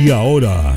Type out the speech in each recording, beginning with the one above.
Y ahora,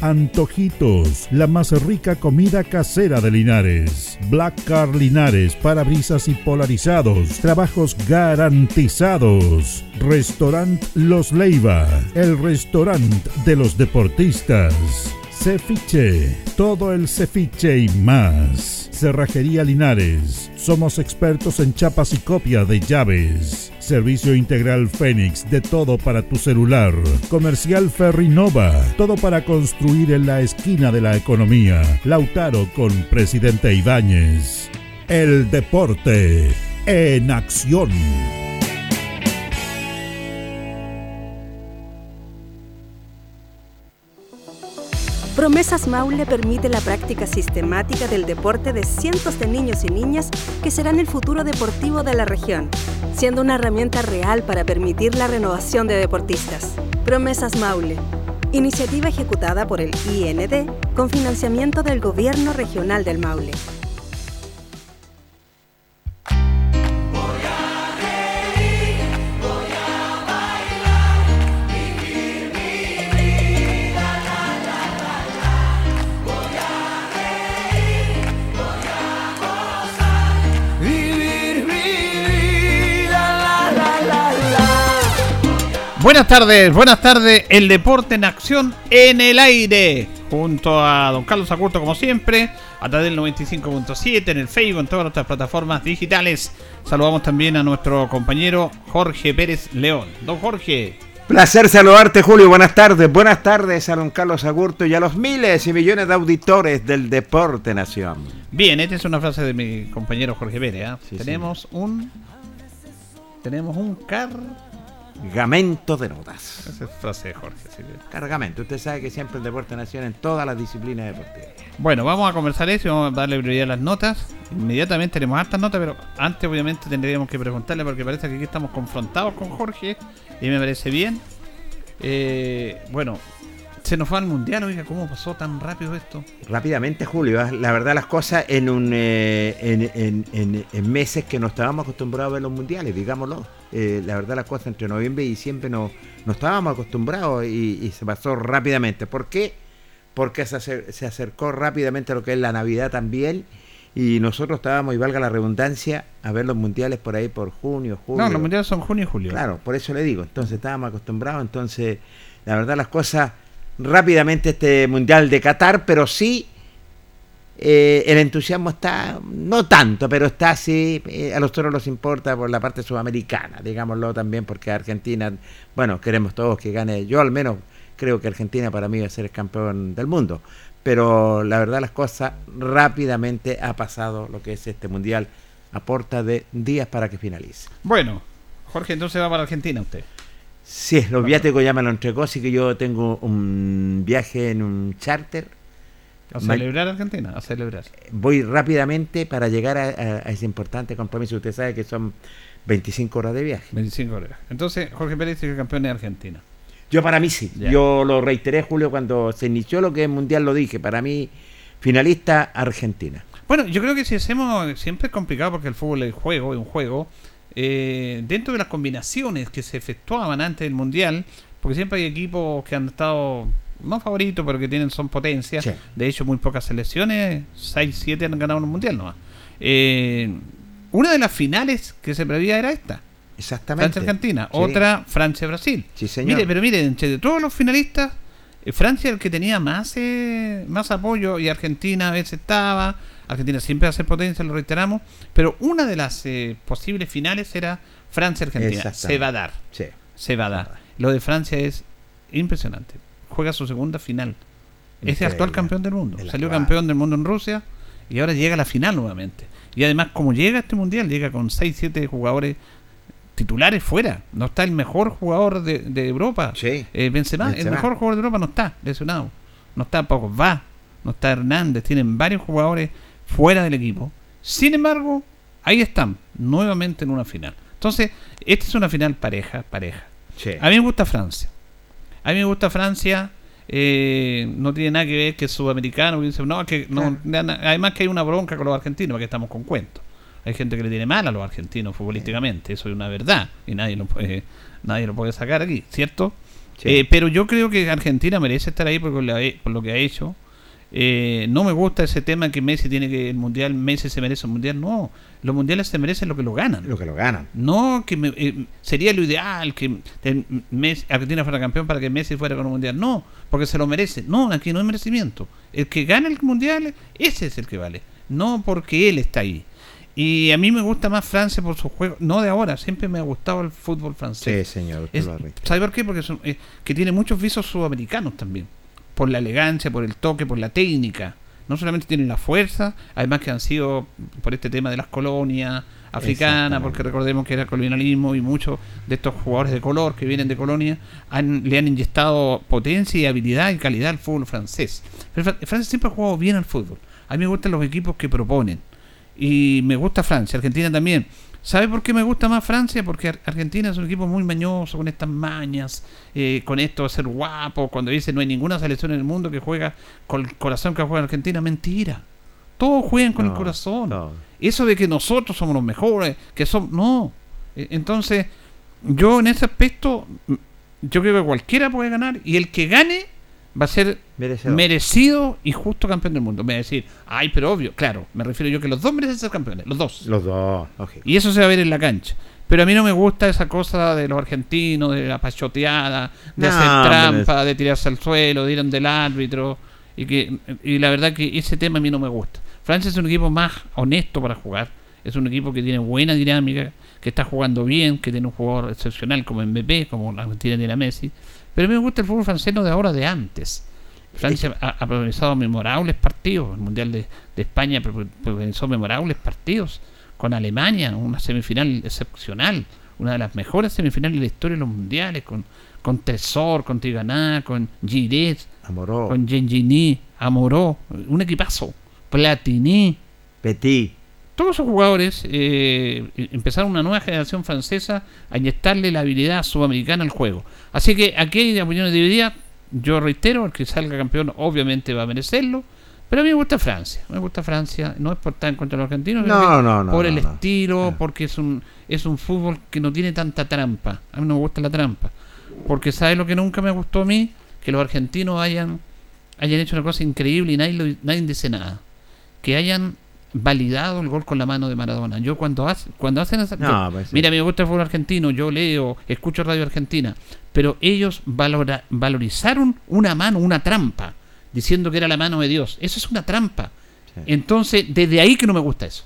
Antojitos. La más rica comida casera de Linares. Black Car Linares. Parabrisas y polarizados. Trabajos garantizados. Restaurant Los Leiva. El restaurante de los deportistas. Cefiche, todo el cefiche y más. Cerrajería Linares, somos expertos en chapas y copia de llaves. Servicio integral Fénix, de todo para tu celular. Comercial Ferrinova, todo para construir en la esquina de la economía. Lautaro con Presidente Ibáñez. El deporte en acción. Promesas Maule permite la práctica sistemática del deporte de cientos de niños y niñas que serán el futuro deportivo de la región, siendo una herramienta real para permitir la renovación de deportistas. Promesas Maule, iniciativa ejecutada por el IND con financiamiento del Gobierno Regional del Maule. Buenas tardes, buenas tardes. El deporte en acción en el aire. Junto a don Carlos Acurto, como siempre, a través del 95.7 en el Facebook, en todas nuestras plataformas digitales. Saludamos también a nuestro compañero Jorge Pérez León. Don Jorge. Placer saludarte, Julio. Buenas tardes. Buenas tardes a don Carlos Agurto y a los miles y millones de auditores del Deporte Nación. Bien, esta es una frase de mi compañero Jorge Pérez. ¿eh? tenemos un. Tenemos un car Cargamento de notas. Esa es frase de Jorge. Cargamento. Usted sabe que siempre el deporte naciona en todas las disciplinas deportivas. Bueno, vamos a conversar eso y vamos a darle prioridad a las notas. Inmediatamente tenemos hartas notas, pero antes obviamente tendríamos que preguntarle porque parece que aquí estamos confrontados con Jorge y me parece bien. Eh, bueno, se nos fue al mundial, oiga, ¿cómo pasó tan rápido esto? Rápidamente, Julio. ¿eh? La verdad, las cosas en, un, eh, en, meses que no estábamos acostumbrados a ver los mundiales, digámoslo. Eh, la verdad, las cosas entre noviembre y diciembre no, no estábamos acostumbrados y, se pasó rápidamente. ¿Por qué? Porque se, se acercó rápidamente a lo que es la Navidad también y nosotros estábamos, y valga la redundancia, a ver los mundiales por ahí por junio, julio. No, los mundiales son junio y julio. Claro, por eso le digo. Entonces estábamos acostumbrados, entonces la verdad las cosas rápidamente este Mundial de Qatar, pero sí eh, el entusiasmo está, no tanto, pero está así, eh, a nosotros nos importa por la parte sudamericana, digámoslo también, porque Argentina, bueno, queremos todos que gane, yo al menos creo que Argentina para mí va a ser el campeón del mundo, pero la verdad las cosas rápidamente ha pasado lo que es este Mundial a porta de días para que finalice. Bueno, Jorge, entonces va para Argentina usted. Sí, los viáticos ya me lo entregó, así que yo tengo un viaje en un charter. ¿A celebrar Argentina? A celebrar. Voy rápidamente para llegar a, ese importante compromiso. Usted sabe que son 25 horas de viaje. 25 horas. Entonces, Jorge Pérez es campeón de Argentina. Yo para mí sí. Ya. Yo lo reiteré, Julio, cuando se inició lo que es Mundial, lo dije. Para mí, finalista Argentina. Bueno, yo creo que si hacemos, siempre es complicado porque el fútbol es juego, es un juego. Eh, dentro de las combinaciones que se efectuaban antes del Mundial, porque siempre hay equipos que han estado no favoritos, pero que tienen son potencias. Sí. De hecho, muy pocas selecciones, 6, 7 han ganado el Mundial nomás. Eh, una de las finales que se preveía era esta. Exactamente. Francia-Argentina. Sí. Otra, Francia-Brasil. Sí, señor. Mire, pero mire, entre todos los finalistas, Francia el que tenía más eh, más apoyo y Argentina a veces estaba. Argentina siempre va a ser potencia, lo reiteramos. Pero una de las eh, posibles finales era Francia-Argentina. Se va a dar. Sí. Se va a dar. Lo de Francia es impresionante. Juega su segunda final. Es el actual campeón del mundo. El Salió actual. campeón del mundo en Rusia y ahora llega a la final nuevamente. Y además, como llega a este mundial, llega con 6-7 jugadores titulares fuera. No está el mejor jugador de, de Europa. Sí. Eh, Benzema, el mejor jugador de Europa no está lesionado. No está Pogba, no está Hernández. Tienen varios jugadores fuera del equipo. Sin embargo, ahí están, nuevamente en una final. Entonces, esta es una final pareja, pareja. Sí. A mí me gusta Francia. A mí me gusta Francia. eh, no tiene nada que ver que es sudamericano. que dice, no, que no, na- además que hay una bronca con los argentinos, porque estamos con cuentos. Hay gente que le tiene mal a los argentinos futbolísticamente. Eso es una verdad. Y nadie lo puede, nadie lo puede sacar aquí, ¿cierto? Sí. Eh, pero yo creo que Argentina merece estar ahí por lo, por lo que ha hecho. Eh, no me gusta ese tema que Messi tiene que el mundial, Messi se merece un mundial. No, los mundiales se merecen lo que lo ganan. Lo que lo ganan. No, que me- eh, sería lo ideal que el Messi- Argentina fuera campeón para que Messi fuera con un mundial. No, porque se lo merece. No, aquí no hay merecimiento. El que gana el mundial, ese es el que vale. No porque él está ahí. Y a mí me gusta más Francia por su juego. No de ahora, siempre me ha gustado el fútbol Sí, francés. señor. Es- lo reitera. ¿Sabe por qué? Porque son, eh, que tiene muchos visos sudamericanos también. Por la elegancia, por el toque, por la técnica. No solamente tienen la fuerza, además que han sido por este tema de las colonias africanas, porque recordemos que era colonialismo y muchos de estos jugadores de color que vienen de colonia han- le han inyectado potencia y habilidad y calidad al fútbol francés. Pero Francia siempre ha jugado bien al fútbol. A mí me gustan los equipos que proponen. Y me gusta Francia, Argentina también. ¿Sabe por qué me gusta más Francia? Porque Ar- Argentina es un equipo muy mañoso, con estas mañas, eh, con esto de ser guapo. Cuando dice no hay ninguna selección en el mundo que juega con el corazón que juega Argentina, mentira. Todos juegan con el corazón. no. Eso de que nosotros somos los mejores, que somos. No. E- Entonces, yo en ese aspecto, yo creo que cualquiera puede ganar y el que gane va a ser merecido y justo campeón del mundo. Me va a decir, ay, pero obvio, claro, me refiero yo que los dos merecen ser campeones, los dos. Los dos. lógico. Y eso se va a ver en la cancha. Pero a mí no me gusta esa cosa de los argentinos, de la pachoteada, de No, hacer trampa, de tirarse al suelo, de ir del árbitro. Y, que, y la verdad que ese tema a mí no me gusta. Francia es un equipo más honesto para jugar. Es un equipo que tiene buena dinámica, que está jugando bien, que tiene un jugador excepcional como Mbappé, como la Argentina tiene a Messi. Pero a mí me gusta el fútbol francés no de ahora, de antes. Francia ha, ha protagonizado memorables partidos. El Mundial de, de España pro- protagonizó memorables partidos con Alemania, una semifinal excepcional, una de las mejores semifinales de la historia de los mundiales, con, con Tresor, con Tiganá, con Giret, Amoró. con Gengini, Amoró, un equipazo, Platini. Petit. Todos esos jugadores eh, empezaron una nueva generación francesa a inyectarle la habilidad sudamericana al juego. Así que aquí hay opiniones divididas. Yo reitero, el que salga campeón obviamente va a merecerlo. Pero a mí me gusta Francia. Me gusta Francia. No es por estar en contra de los argentinos. No, no, no, Por el estilo, Ah. porque es un, es un fútbol que no tiene tanta trampa. A mí no me gusta la trampa. Porque ¿sabes lo que nunca me gustó a mí? Que los argentinos hayan, hayan hecho una cosa increíble y nadie, nadie dice nada. Que hayan validado el gol con la mano de Maradona. Yo cuando, hace, cuando hacen esa... No, pues sí. Mira, a mí me gusta el fútbol argentino, yo leo, escucho Radio Argentina, pero ellos valora- valorizaron una mano, una trampa, diciendo que era la mano de Dios. Eso es una trampa. Sí. Entonces, desde ahí que no me gusta eso.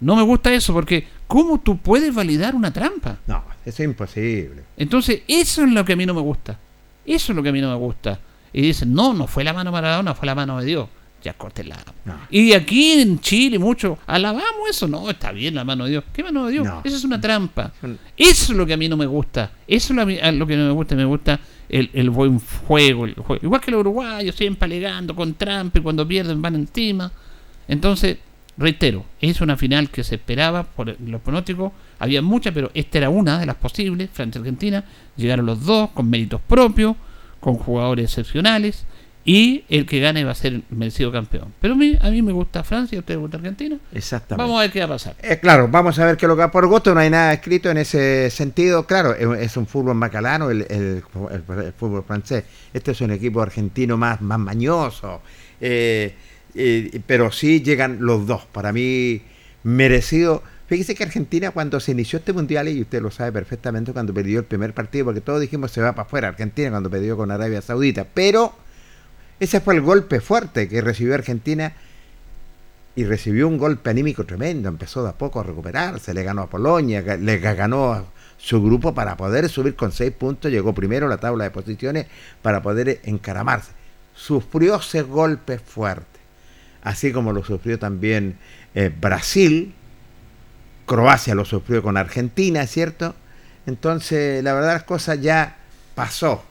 No me gusta eso porque ¿cómo tú puedes validar una trampa? No, eso es imposible. Entonces, eso es lo que a mí no me gusta. Eso es lo que a mí no me gusta. Y dicen, no, no fue la mano de Maradona, fue la mano de Dios. Ya córtela. No. Y aquí en Chile mucho alabamos eso. No, está bien la mano de Dios. ¿Qué mano de Dios? No. Eso es una trampa. Eso es lo que a mí no me gusta. Eso es lo, a mí- a lo que no me gusta. Me gusta el, el buen juego, el juego. Igual que los uruguayos, siempre alegando con trampa y cuando pierden van encima. Entonces, reitero, es una final que se esperaba por los pronósticos, había muchas, pero esta era una de las posibles, Francia-Argentina, llegaron los dos con méritos propios, con jugadores excepcionales, y el que gane va a ser el merecido campeón. Pero a mí, a mí me gusta Francia, a usted le gusta Argentina. Exactamente. Vamos a ver qué va a pasar. Eh, claro, vamos a ver qué lo que va por gusto, no hay nada escrito en ese sentido. Claro, es, es un fútbol macalano el, el- el- el fútbol francés. Este es un equipo argentino más, más mañoso. Eh, eh, pero sí llegan los dos. Para mí, merecido. Fíjese que Argentina cuando se inició este mundial, y usted lo sabe perfectamente, cuando perdió el primer partido, porque todos dijimos se va para afuera Argentina cuando perdió con Arabia Saudita. Pero ese fue el golpe fuerte que recibió Argentina y recibió un golpe anímico tremendo. Empezó de a poco a recuperarse, le ganó a Polonia, le ga- ganó a su grupo para poder subir con seis puntos, llegó primero a la tabla de posiciones para poder encaramarse. Sufrió ese golpe fuerte, así como lo sufrió también eh, Brasil, Croacia lo sufrió con Argentina, ¿cierto? Entonces, la verdad las cosas ya pasó,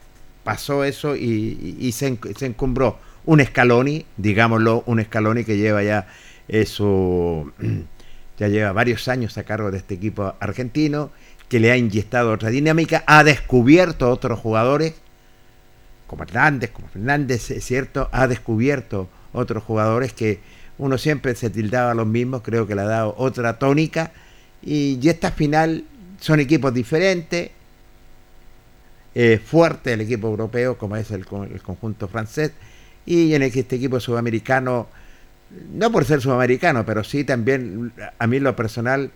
pasó eso y, se, en- se encumbró. Un Scaloni, digámoslo, un Scaloni que lleva ya eso, ya lleva varios años a cargo de este equipo argentino, que le ha inyectado otra dinámica, ha descubierto otros jugadores, como Hernández, como Fernández, es cierto, ha descubierto otros jugadores que uno siempre se tildaba a los mismos, creo que le ha dado otra tónica, y, y esta final son equipos diferentes, eh, fuerte el equipo europeo, como es el, con- el conjunto francés, y en este equipo sudamericano, no por ser sudamericano, pero sí también, a mí lo personal,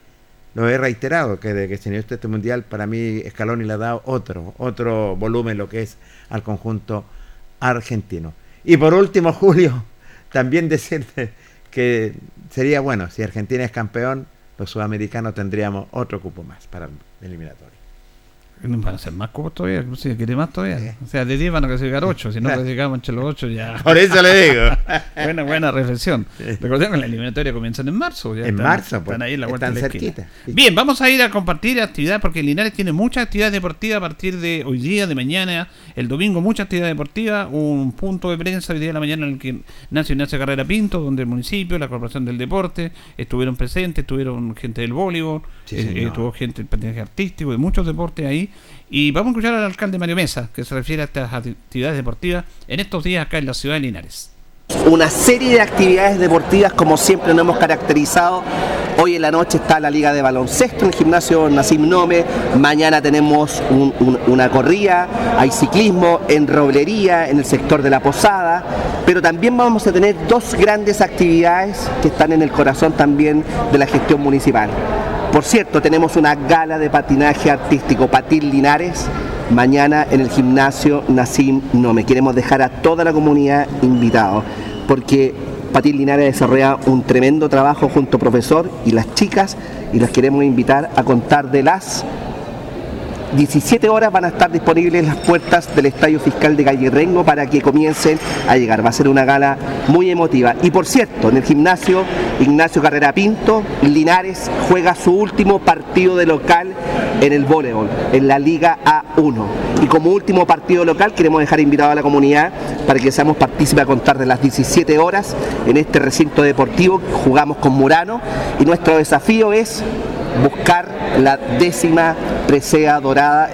lo he reiterado, que de que se inició este mundial, para mí Scaloni le ha dado otro, otro volumen lo que es al conjunto argentino. Y por último, Julio, también decirte que sería bueno, si Argentina es campeón, los sudamericanos tendríamos otro cupo más para el eliminatorio. Van a ser más cupos todavía, inclusive quiere más todavía. O sea, de 10 van a clasificar 8, si no clasificamos entre los 8 ya. Por eso le digo. buena, buena reflexión. Recordemos que la eliminatoria comienzan en marzo. Ya En están- marzo, pues, Están ahí en la vuelta están de la cerquita. Bien, vamos a ir a compartir actividades porque Linares tiene muchas actividades deportivas a partir de hoy día, de mañana, el domingo, mucha actividad deportiva. Un punto de prensa hoy día de la mañana en el que nace Ignacio Carrera Pinto, donde el municipio, la Corporación del Deporte estuvieron presentes, estuvieron gente del voleibol, Sí, eh, estuvo gente del patinaje artístico, de muchos deportes ahí. Y vamos a escuchar al alcalde Mario Mesa, que se refiere a estas actividades deportivas en estos días acá en la ciudad de Linares. una serie de actividades deportivas como siempre nos hemos caracterizado. Hoy en la noche está la liga de baloncesto en el gimnasio Nasim Nome. Mañana tenemos un- un- una corrida, hay ciclismo en roblería, en el sector de la posada. Pero también vamos a tener dos grandes actividades que están en el corazón también de la gestión municipal. Por cierto, tenemos una gala de patinaje artístico, Patín Linares, mañana en el gimnasio Nasim Nome. Queremos dejar a toda la comunidad invitado, porque Patín Linares desarrolla un tremendo trabajo junto profesor y las chicas, y las queremos invitar a contar de las 17 horas van a estar disponibles las puertas del Estadio Fiscal de Calle Rengo para que comiencen a llegar. Va a ser una gala muy emotiva. Y por cierto, en el gimnasio Ignacio Carrera Pinto, Linares juega su último partido de local en el voleibol, en la Liga A1. Y como último partido local queremos dejar invitado a la comunidad para que seamos partícipes a contar de las 17 horas en este recinto deportivo. Jugamos con Murano y nuestro desafío es buscar la décima presea dorada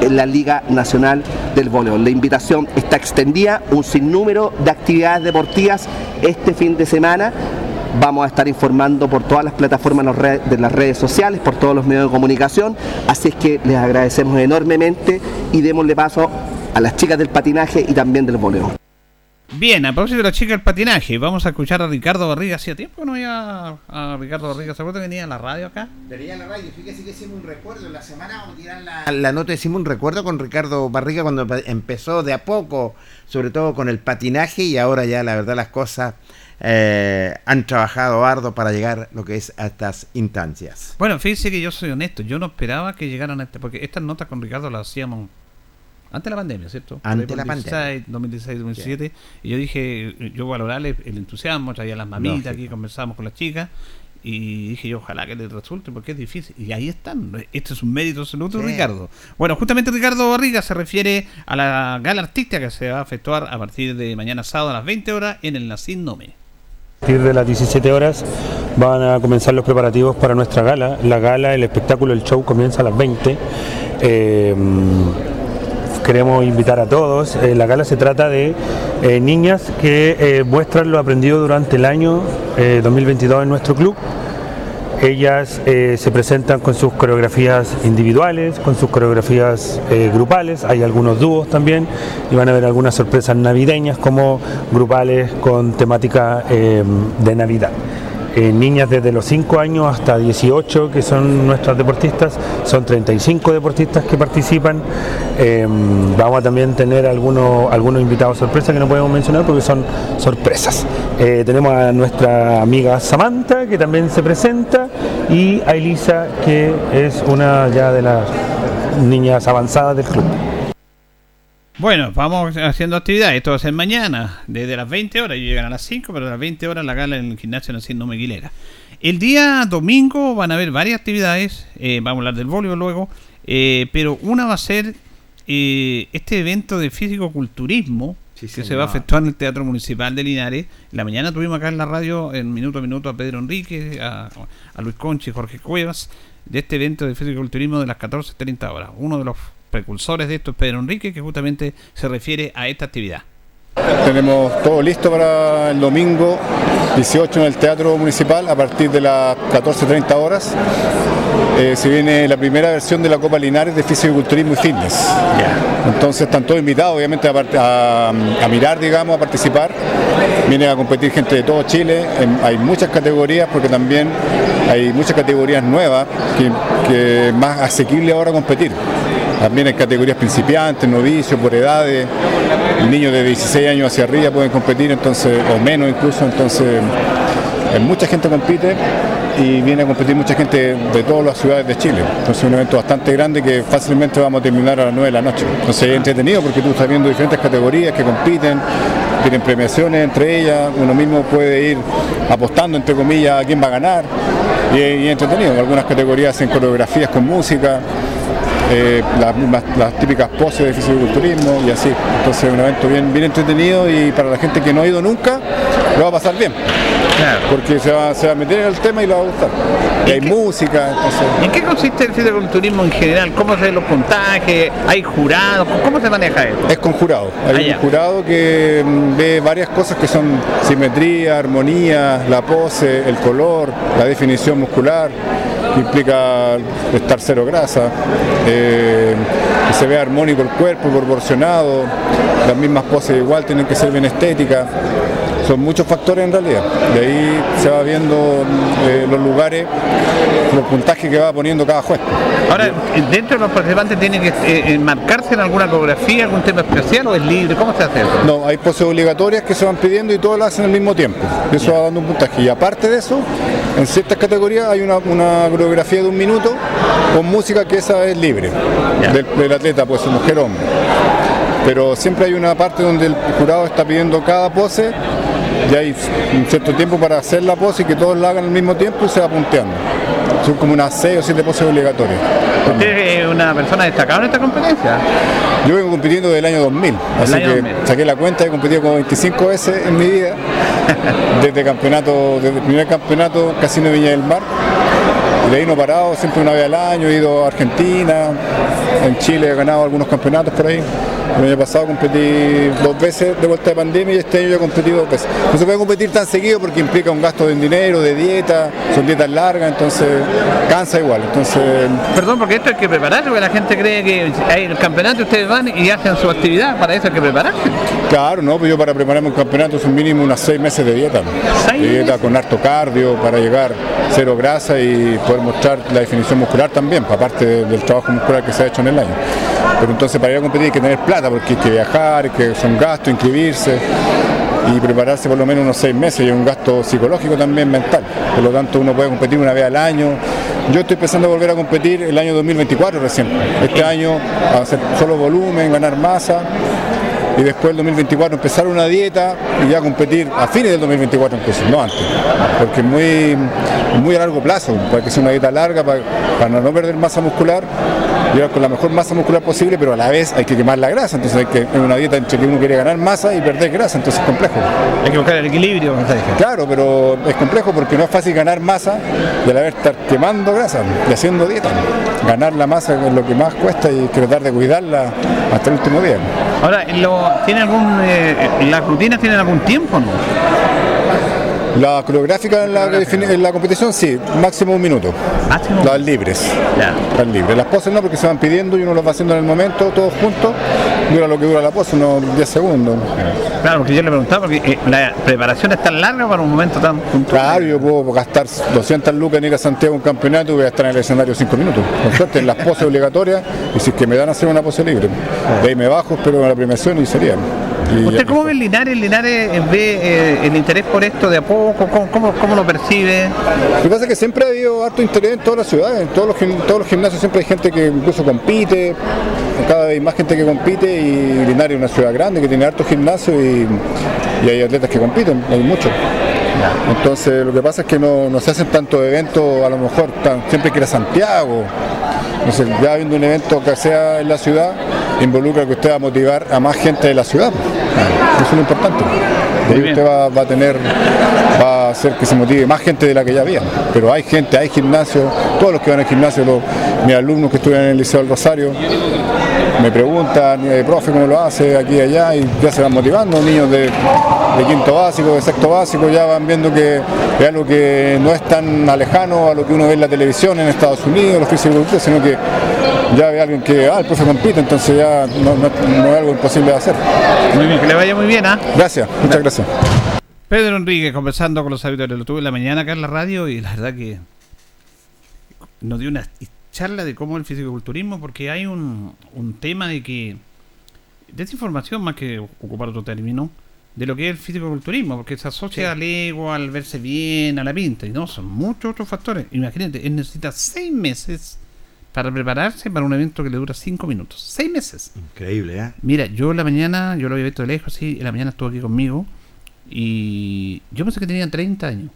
en la Liga Nacional del Voleibol. La invitación está extendida, un sinnúmero de actividades deportivas este fin de semana. Vamos a estar informando por todas las plataformas de las redes- sociales, por todos los medios de comunicación. Así es que les agradecemos enormemente y démosle paso a las chicas del patinaje y también del voleibol. Bien, a propósito de la chica del patinaje, vamos a escuchar a Ricardo Barriga. Hacía tiempo que no veía a Ricardo Barriga. ¿Se acuerda que venía en la radio acá? Tenía la radio, fíjese que hicimos un recuerdo en la semana, vamos a tirar la... La nota, hicimos un recuerdo con Ricardo Barriga cuando empe- empezó de a poco, sobre todo con el patinaje, y ahora ya la verdad las cosas eh, han trabajado arduo para llegar lo que es a estas instancias. Bueno, fíjese que yo soy honesto. Yo no esperaba que llegaran a este. Porque estas notas con Ricardo las hacíamos antes de la pandemia, ¿cierto? Antes por la pandemia. 16, 2016, 2017. Y yo dije, yo valorarle el entusiasmo, traía las mamitas Lógico. aquí, conversábamos con las chicas. Y dije yo, ojalá que les resulte, porque es difícil. Y ahí están. Este es un mérito absoluto, Sí. Ricardo. Bueno, justamente Ricardo Barriga se refiere a la gala artística que se va a efectuar a partir de mañana sábado a las 20 horas en el Nacín Nome. A partir de las 17 horas van a comenzar los preparativos para nuestra gala. La gala, el espectáculo, el show comienza a las 20. Eh, queremos invitar a todos. Eh, la gala se trata de eh, niñas que eh, muestran lo aprendido durante el año 2022 en nuestro club. Ellas se presentan con sus coreografías individuales, con sus coreografías grupales, hay algunos dúos también y van a ver algunas sorpresas navideñas como grupales con temática de Navidad. Eh, niñas desde los 5 años hasta 18 que son nuestras deportistas, son 35 deportistas que participan. Em, vamos a también tener algunos, algunos invitados sorpresa que no podemos mencionar porque son sorpresas. Eh, tenemos a nuestra amiga Samantha que también se presenta y a Elisa que es una ya de las niñas avanzadas del club. Bueno, vamos haciendo actividades. Esto va a ser mañana, desde las 20 horas. Llegan a las 5, pero a las 20 horas la gala en el gimnasio Naciendo Meguilera. El día domingo van a haber varias actividades. Eh, vamos a hablar del voleibol luego. Eh, pero una va a ser eh, este evento de físico-culturismo que se va a efectuar en el Teatro Municipal de Linares. la mañana tuvimos acá en la radio, en minuto a minuto, a Pedro Enrique, a, a Luis Conchi y Jorge Cuevas, de este evento de físico-culturismo de las 14.30 horas. Uno de los precursores de esto es Pedro Enrique, que justamente se refiere a esta actividad. Tenemos todo listo para el domingo 18 en el Teatro Municipal a partir de las 14.30 horas. Eh, se viene la primera versión de la Copa Linares de Fisiculturismo y Fitness. Entonces están todos invitados obviamente a, mirar, digamos, a participar. Vienen a competir gente de todo Chile. hay muchas categorías porque también hay muchas categorías nuevas que, que es más asequible ahora competir. También en categorías principiantes, novicios, por edades. Niños de 16 años hacia arriba pueden competir, entonces, o menos incluso, entonces mucha gente compite y viene a competir mucha gente de todas las ciudades de Chile. Entonces es un evento bastante grande que fácilmente vamos a terminar a las 9 de la noche. Entonces es entretenido porque tú estás viendo diferentes categorías que compiten, tienen premiaciones entre ellas, uno mismo puede ir apostando entre comillas a quién va a ganar y es entretenido. Algunas categorías hacen coreografías con música, eh, las, las típicas poses de fisiculturismo y así. Entonces es un evento bien, bien entretenido y para la gente que no ha ido nunca, lo va a pasar bien. Porque se va, a meter en el tema y lo va a gustar. Y hay música. ¿En qué consiste el fisiculturismo en general? ¿Cómo se ven los puntajes? ¿Hay jurados? ¿Cómo se maneja eso? Es con jurado. Hay ah, un jurado que mm, ve varias cosas que son simetría, armonía, la pose, el color, la definición muscular implica estar cero grasa, eh, que se vea armónico el cuerpo, proporcionado, las mismas poses igual tienen que ser bien estéticas son muchos factores en realidad. De ahí se va viendo eh, los lugares, los puntajes que va poniendo cada juez. Ahora, dentro de los participantes tienen que eh, enmarcarse en alguna coreografía, algún tema especial o es libre, ¿cómo se hace eso? No, hay poses obligatorias que se van pidiendo y todos lo hacen al mismo tiempo. Eso va dando un puntaje. Y aparte de eso, en ciertas categorías hay una, coreografía de un minuto con música que esa es libre del, del, atleta, pues mujer o hombre. Pero siempre hay una parte donde el jurado está pidiendo cada pose ya hay un cierto tiempo para hacer la pose y que todos la hagan al mismo tiempo y se va punteando. Son como unas 6 o 7 poses obligatorias. ¿Usted es una persona destacada en esta competencia? Yo vengo compitiendo desde el año 2000, así que saqué la cuenta, he competido como 25 veces en mi vida, desde campeonato, desde el primer campeonato Casino Viña del Mar, de ahí no he parado, siempre una vez al año, he ido a Argentina, en Chile he ganado algunos campeonatos por ahí. El año pasado competí dos veces de vuelta de pandemia y este año ya competí dos veces. No se puede competir tan seguido porque implica un gasto de dinero, de dieta, son dietas largas, entonces cansa igual. Entonces, Perdón, porque esto hay que prepararse, porque la gente cree que hay el campeonato, ustedes van y hacen su actividad, para eso hay que prepararse. Claro, no, pues yo para prepararme un campeonato es un mínimo unas seis meses de dieta. dieta con harto cardio para llegar cero grasa y poder mostrar la definición muscular también, aparte del trabajo muscular que se ha hecho en el año. Pero entonces para ir a competir hay que tener plata, porque hay que viajar, que son gastos, inscribirse y prepararse por lo menos unos seis meses y es un gasto psicológico también mental. Por lo tanto uno puede competir una vez al año. Yo estoy empezando a volver a competir el año 2024 recién. Este año hacer solo volumen, ganar masa y después el 2024 empezar una dieta y ya competir a fines del 2024 incluso, no antes, porque es muy, muy a largo plazo, para que sea una dieta larga, para, para no perder masa muscular llegar con la mejor masa muscular posible, pero a la vez hay que quemar la grasa, entonces hay que, en una dieta entre que uno quiere ganar masa y perder grasa, entonces es complejo. Hay que buscar el equilibrio, como. Claro, pero es complejo porque no es fácil ganar masa a la vez estar quemando grasa y haciendo dieta. Ganar la masa es lo que más cuesta y tratar de cuidarla hasta el último día. Ahora, ¿tiene algún, eh, ¿las rutinas tienen algún tiempo no? La coreográfica en la, en la competición sí, máximo un minuto. Máximo. Las libres. Ya. Las libres. Las poses no porque se van pidiendo y uno los va haciendo en el momento, todos juntos. Dura lo que dura la pose, unos 10 segundos. Claro, porque yo le preguntaba, porque eh, la preparación es tan larga para un momento tan puntual. Claro, yo puedo gastar 200 lucas en ir a Santiago un campeonato y voy a estar en el escenario 5 minutos. Con suerte, en las poses obligatorias, y si es que me dan a hacer una pose libre. De ahí me bajo, espero la premiación y sería. ¿Usted cómo ve el Linares? ¿El Linares eh, ve eh, el interés por esto de a poco? ¿Cómo, cómo, cómo lo percibe? Lo que pasa es que siempre ha habido harto interés en todas las ciudades, en todos los, todos los gimnasios siempre hay gente que incluso compite, cada vez hay más gente que compite y Linares es una ciudad grande que tiene harto gimnasio y, y hay atletas que compiten, hay muchos. Entonces lo que pasa es que no, no se hacen tantos eventos, a lo mejor tan- siempre que ir a Santiago. Entonces ya viendo un evento que sea en la ciudad, involucra que usted va a motivar a más gente de la ciudad. Eso es lo importante. De ahí usted va, va a tener, va a hacer que se motive más gente de la que ya había. Pero hay gente, hay gimnasio, todos los que van al gimnasio, los, mis alumnos que estudian en el Liceo del Rosario, me preguntan, eh, profe, ¿cómo lo hace aquí y allá? Y ya se van motivando, niños de, de quinto básico, de sexto básico, ya van viendo que es algo que no es tan alejano a lo que uno ve en la televisión en Estados Unidos, los fisiculturistas, sino que ya ve alguien que, ah, el profe compite, entonces ya no, no- no es algo imposible de hacer. Muy bien, que le vaya muy bien, ¿ah? Gracias, muchas gracias. Pedro Enrique conversando con los habitantes, lo tuve en la mañana acá en la radio y la verdad que nos dio una charla de cómo el fisicoculturismo, porque hay un, un tema de que, desinformación más que ocupar otro término, de lo que es el fisicoculturismo, porque se asocia al ego, al verse bien, a la pinta, y no, son muchos otros factores. Imagínate, él necesita seis meses para prepararse para un evento que le dura cinco minutos. Seis meses. Increíble, ¿eh? Mira, yo en la mañana, yo lo había visto de lejos, sí, en la mañana estuvo aquí conmigo y yo pensé que tenía 30 años.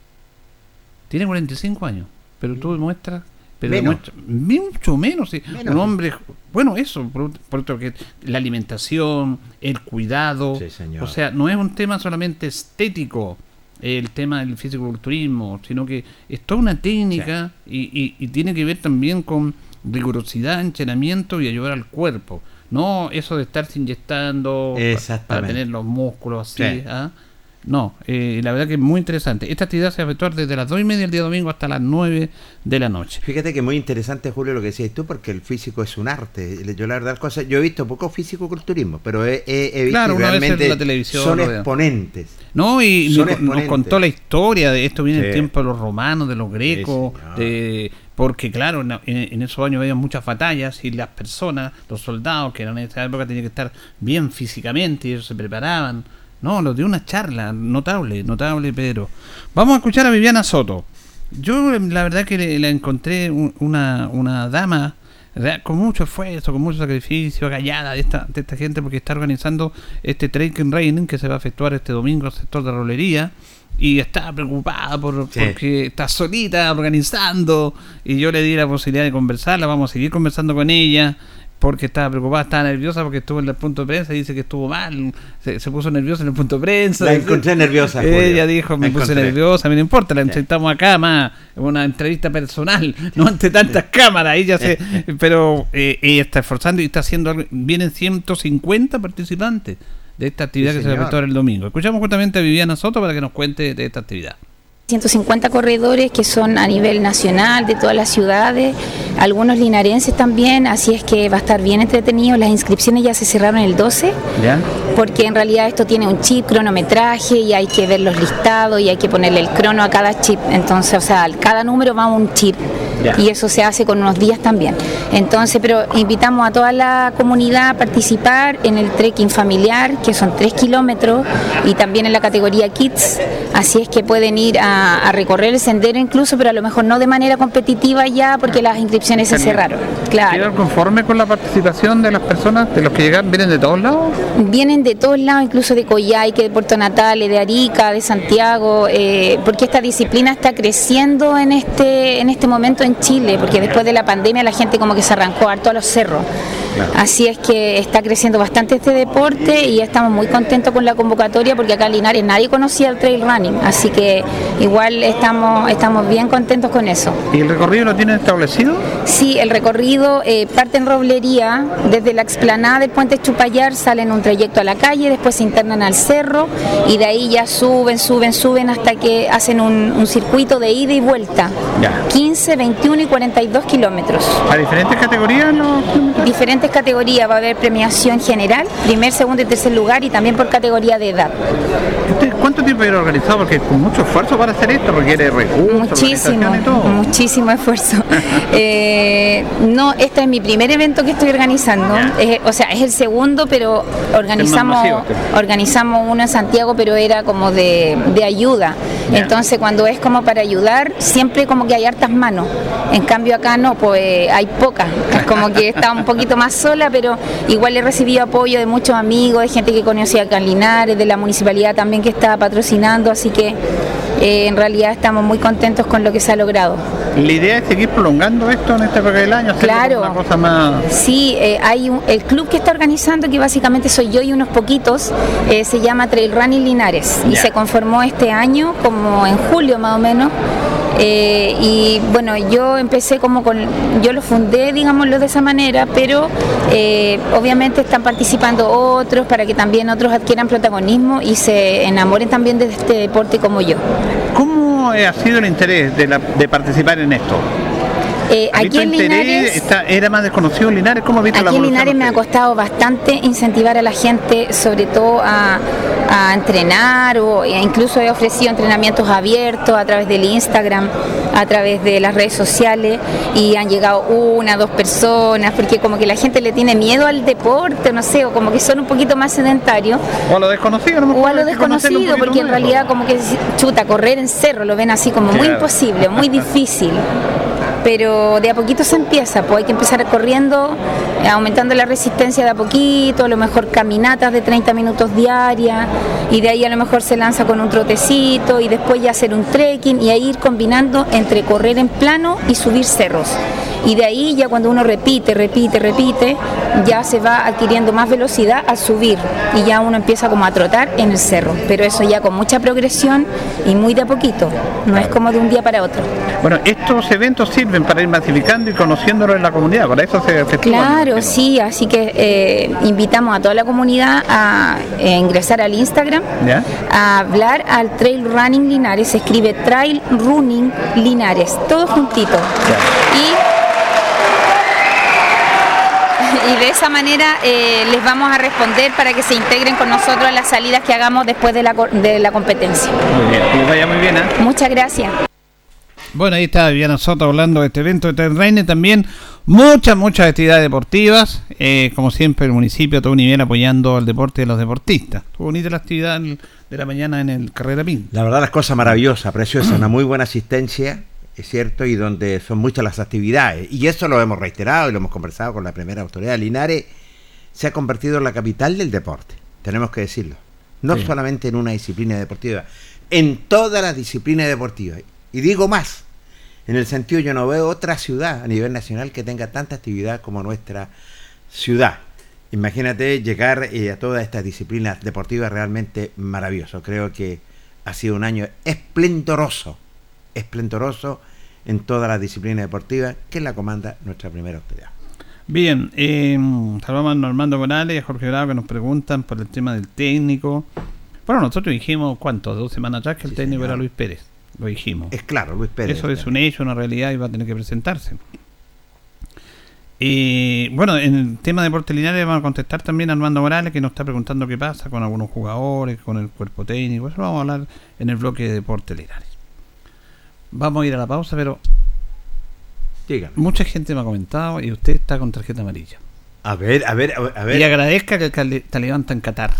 Tiene 45 años, pero tú demuestras, pero Menos. demuestra- mucho menos, sí. Menos. un hombre, bueno, eso, por, por otro que la alimentación, el cuidado, Sí, señor. o sea, no es un tema solamente estético el tema del fisiculturismo, sino que es toda una técnica y, y- y tiene que ver también con rigurosidad, entrenamiento y ayudar al cuerpo. No eso de estarse inyectando pa- para tener los músculos así. Sí. ¿ah? No, eh, la verdad que es muy interesante. Esta actividad se va a efectuar desde las 2 y media del día domingo hasta las 9 de la noche. Fíjate que muy interesante, Julio, lo que decías tú, porque el físico es un arte. Yo la verdad, cosas, yo he visto poco físico-culturismo, pero he, he- he visto Claro, realmente la televisión son exponentes. No, y nos- contó la historia de esto, viene Sí. el tiempo de los romanos, de los grecos, Sí, de porque claro, en, en- esos años había muchas batallas y las personas, los soldados que eran en esa época tenían que estar bien físicamente y ellos se preparaban. No, lo dio una charla notable, notable, Pedro. Vamos a escuchar a Viviana Soto. Yo la verdad que la encontré un- una, una dama con mucho esfuerzo, con mucho sacrificio, callada de esta, de esta gente porque está organizando este Trekking Raining que se va a efectuar este domingo al sector de rolería y está preocupada por, Sí. porque está solita organizando y yo le di la posibilidad de conversarla, vamos a seguir conversando con ella porque estaba preocupada, estaba nerviosa porque estuvo en el punto de prensa y dice que estuvo mal, se, se puso nerviosa en el punto de prensa. La encontré nerviosa, Julio. Ella dijo, me La puse encontré. nerviosa, a mí no importa, la entrevistamos acá más, una entrevista personal, no ante tantas cámaras, ella se, pero eh, ella está esforzando y está haciendo, algo- vienen 150 participantes de esta actividad Sí, que se señor. efectuar el domingo. Escuchamos justamente a Viviana Soto para que nos cuente de esta actividad. 150 corredores que son a nivel nacional de todas las ciudades, algunos linarenses también, así es que va a estar bien entretenido. Las inscripciones ya se cerraron el 12, ¿Ya? porque en realidad esto tiene un chip, cronometraje y hay que ver los listados y hay que ponerle el crono a cada chip. Entonces, o sea, cada número va a un chip Ya. y eso se hace con unos días también. Entonces, pero invitamos a toda la comunidad a participar en el trekking familiar, que son 3 kilómetros, y también en la categoría Kids. Así es que pueden ir a, a recorrer el sendero incluso, pero a lo mejor no de manera competitiva ya, porque las inscripciones se cerraron. Claro. ¿Quedan conforme con la participación de las personas, de los que llegan, vienen de todos lados? Vienen de todos lados, incluso de Coyhaique, de Puerto Natales, de Arica, de Santiago, eh, porque esta disciplina está creciendo en este, en este momento en en Chile, porque después de la pandemia la gente como que se arrancó harto a los cerros. Así es que está creciendo bastante este deporte y estamos muy contentos con la convocatoria porque acá en Linares nadie conocía el trail running, así que igual estamos, estamos bien contentos con eso. ¿Y el recorrido lo tienen establecido? Sí, el recorrido eh, parte en Roblería, desde la explanada del puente Chupayar salen un trayecto a la calle, después se internan al cerro y de ahí ya suben, suben, suben hasta que hacen un, un circuito de ida y vuelta. Ya. 15, 21 y 42 kilómetros. ¿A diferentes categorías los kilómetros? Diferentes categorías, va a haber premiación general, primer, segundo y tercer lugar y también por categoría de edad. ¿Usted ¿Cuánto tiempo lleva organizado? Porque con mucho esfuerzo para hacer esto requiere recursos, Muchísimo, y todo. muchísimo esfuerzo. Eh, no, este es mi primer evento que estoy organizando. Es- o sea, es el segundo, pero organizamos, masivo, organizamos uno en Santiago, pero era como de, de ayuda. Ya. Entonces, cuando es como para ayudar, siempre como que hay hartas manos. En cambio acá no, pues hay pocas. Es como que está un poquito más sola, pero igual he recibido apoyo de muchos amigos, de gente que conocía acá en Linares, de la municipalidad también que está patrocinando, así que eh, en realidad estamos muy contentos con lo que se ha logrado. La idea es seguir prolongando esto en esta época del año, Claro. una cosa más... Sí, eh, hay un- el club que está organizando, que básicamente soy yo y unos poquitos, eh, se llama Trail Running Linares y se conformó este año, como en julio más o menos. Eh, y bueno, yo empecé como con, yo lo fundé, digámoslo de esa manera, pero eh, obviamente están participando otros para que también otros adquieran protagonismo y se enamoren también de este deporte como yo. ¿Cómo ha sido el interés de, participar en esto? Eh, ¿Ha aquí en? Linares... Está- ¿Era más desconocido Linares? ¿Cómo ha visto la Aquí en Linares me ha costado bastante incentivar a la gente, sobre todo a, a entrenar o incluso he ofrecido entrenamientos abiertos a través del Instagram, a través de las redes sociales y han llegado una, dos personas, porque como que la gente le tiene miedo al deporte, no sé, o como que son un poquito más sedentarios O a lo desconocido, ¿no? o a lo desconocido, porque en realidad como que chuta, correr en cerro lo ven así como muy imposible, muy difícil. Pero de a poquito se empieza, pues hay que empezar corriendo, aumentando la resistencia de a poquito, a lo mejor caminatas de 30 minutos diarias, y de ahí a lo mejor se lanza con un trotecito, y después ya hacer un trekking, y ahí ir combinando entre correr en plano y subir cerros. Y de ahí ya cuando uno repite, repite, repite, ya se va adquiriendo más velocidad al subir y ya uno empieza como a trotar en el cerro. Pero eso ya con mucha progresión y muy de a poquito, no es como de un día para otro. Bueno, estos eventos sirven para ir masificando y conociéndolo en la comunidad, para eso se. Claro, sí, así que eh, invitamos a toda la comunidad a eh, ingresar al Instagram, ¿Ya? a hablar al Trail Running Linares, se escribe Trail Running Linares, todo juntito. Y, y de esa manera eh, les vamos a responder para que se integren con nosotros a las salidas que hagamos después de la, de la competencia. Muy bien, que les vaya muy bien, ¿eh? Muchas gracias. Bueno, ahí está Viviana Soto hablando de este evento de Running. También muchas, muchas actividades deportivas. Eh, como siempre, el municipio a todo nivel apoyando el deporte de los deportistas. Estuvo bonita la actividad el- de la mañana en el Carrera Pin. La verdad, las cosas maravillosas, preciosa, una muy buena asistencia, es cierto, y donde son muchas las actividades. Y eso lo hemos reiterado y lo hemos conversado con la primera autoridad. Linares se ha convertido en la capital del deporte, tenemos que decirlo. No Sí. solamente en una disciplina deportiva, en todas las disciplinas deportivas. Y digo más, en el sentido yo no veo otra ciudad a nivel nacional que tenga tanta actividad como nuestra ciudad. Imagínate llegar eh, a todas estas disciplinas deportivas realmente maravilloso. Creo que ha sido un año esplendoroso, esplendoroso en todas las disciplinas deportivas que la comanda nuestra primera autoridad. Bien, eh, saludamos a Normando Morales y a Jorge Bravo que nos preguntan por el tema del técnico. Bueno, nosotros dijimos, ¿cuántos? Dos semanas atrás que el Sí, técnico señor. era Luis Pérez. Lo dijimos. Es claro, Luis Pérez. Eso es un hecho, una realidad y va a tener que presentarse. Y bueno, en el tema de deporte lineal vamos a contestar también a Armando Morales que nos está preguntando qué pasa con algunos jugadores, con el cuerpo técnico. Eso lo vamos a hablar en el bloque de deporte lineales. Vamos a ir a la pausa, pero Dígame. mucha gente me ha comentado y usted está con tarjeta amarilla. A ver, a ver, a ver. Y agradezca que el Talibán está en Qatar.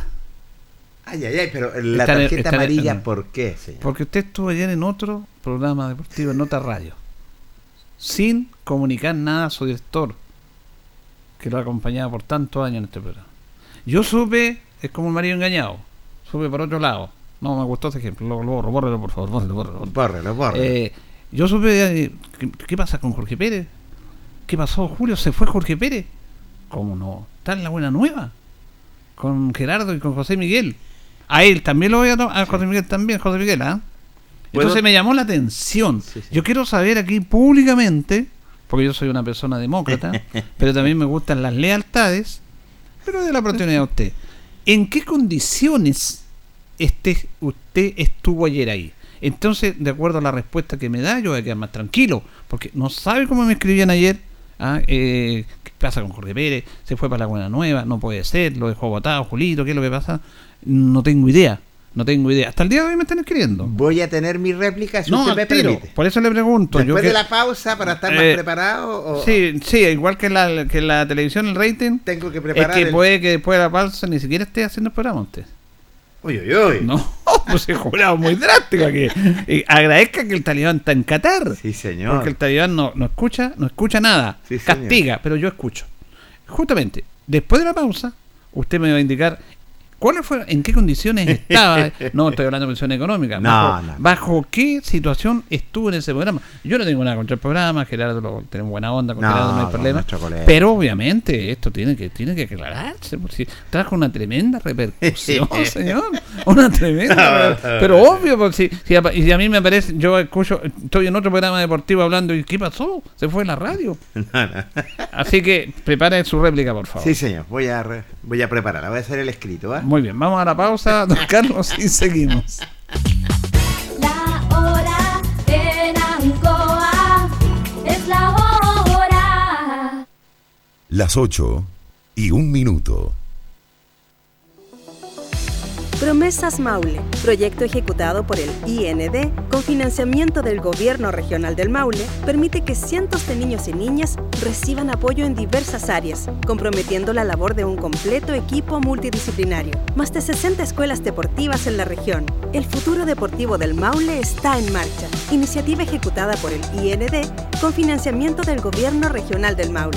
Ay, ay, ay, pero la Está- tarjeta está- amarilla. ¿por qué, señor? Porque usted estuvo ayer en otro programa deportivo, en otra radio, sin comunicar nada a su director, que lo ha acompañado por tantos años en este programa. Yo supe, es como un marido engañado, supe por otro lado. No me gustó ese ejemplo, lo, lo borro, bórrelo por favor, bórrelo, bórrelo. Bórrelo, bórrelo. Eh, Yo supe, eh, ¿qué, qué pasa con Jorge Pérez? ¿Qué pasó, Julio? ¿Se fue Jorge Pérez? ¿Cómo no? Está en la buena nueva. Con Gerardo y con José Miguel. A él también lo voy a tomar. A José Miguel también, José Miguel, ¿ah? Entonces me llamó la atención. Sí, sí. Yo quiero saber aquí públicamente, porque yo soy una persona demócrata, pero también me gustan las lealtades, pero de la oportunidad a usted. ¿En qué condiciones este, usted estuvo ayer ahí? Entonces, de acuerdo a la respuesta que me da, yo voy a quedar más tranquilo, porque no sabe cómo me escribían ayer. ¿ah? Eh, ¿Qué pasa con Jorge Pérez? Se fue para la Buena Nueva, no puede ser, lo dejó botado, Julito, ¿qué es lo que pasa? No tengo idea, no tengo idea. Hasta el día de hoy me están escribiendo. Voy a tener mi réplica si No, usted me tiro. permite. Por eso le pregunto. yo Después que- de la pausa, para estar más Eh, preparado, o Sí, sí, igual que la, que la televisión, el rating. tengo que Es preparar que el- puede que después de la pausa ni siquiera esté haciendo el programa usted. Uy, uy, uy. No, pues he jurado muy drástico eh, agradezca que el talibán está en Qatar. Sí, señor. Porque el talibán no, no escucha, no escucha nada. Sí. Castiga, pero yo escucho. Justamente, después de la pausa, usted me va a indicar cuáles fueron, en qué condiciones estaba. no estoy hablando de pensión económica. No, bajo, no. bajo qué situación estuvo en ese programa. Yo no tengo nada contra el programa, Gerardo, lo- tenemos buena onda con No, Gerardo, no hay problema. Pero obviamente esto tiene que tiene que aclararse, porque trajo una tremenda repercusión, señor. Una tremenda. pero obvio, porque si, si a, y si a mí me parece, yo escucho, estoy en otro programa deportivo hablando y ¿qué pasó? Se fue en la radio. Así que prepare su réplica, por favor. Sí, señor. Voy a, re- voy a prepararla. Voy a hacer el escrito. Muy bien, vamos a la pausa, don Carlos, y seguimos. La hora en Ancoa es la hora. Las 8 y un minuto. Promesas Maule, proyecto ejecutado por el IND con financiamiento del Gobierno Regional del Maule, permite que cientos de niños y niñas reciban apoyo en diversas áreas, comprometiendo la labor de un completo equipo multidisciplinario. Más de 60 escuelas deportivas en la región. El futuro deportivo del Maule está en marcha. Iniciativa ejecutada por el IND con financiamiento del Gobierno Regional del Maule.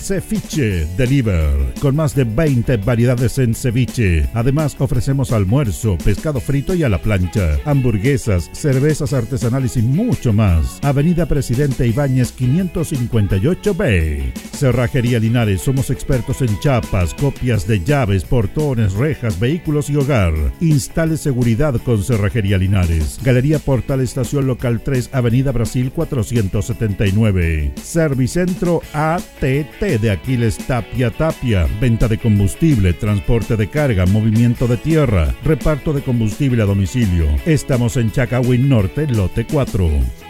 Ceviche Deliver, con más de 20 variedades en ceviche. Además, ofrecemos almuerzo, pescado frito y a la plancha, hamburguesas, cervezas artesanales y mucho más. Avenida Presidente Ibáñez 558B. Cerrajería Linares, somos expertos en chapas, copias de llaves, portones, rejas, vehículos y hogar. Instale seguridad con Cerrajería Linares. Galería Portal Estación Local 3, Avenida Brasil 479. Servicentro ATT de Aquiles Tapia Tapia. Venta de combustible, transporte de carga, movimiento de tierra, reparto de combustible a domicilio. Estamos en Chacawin Norte, lote 4.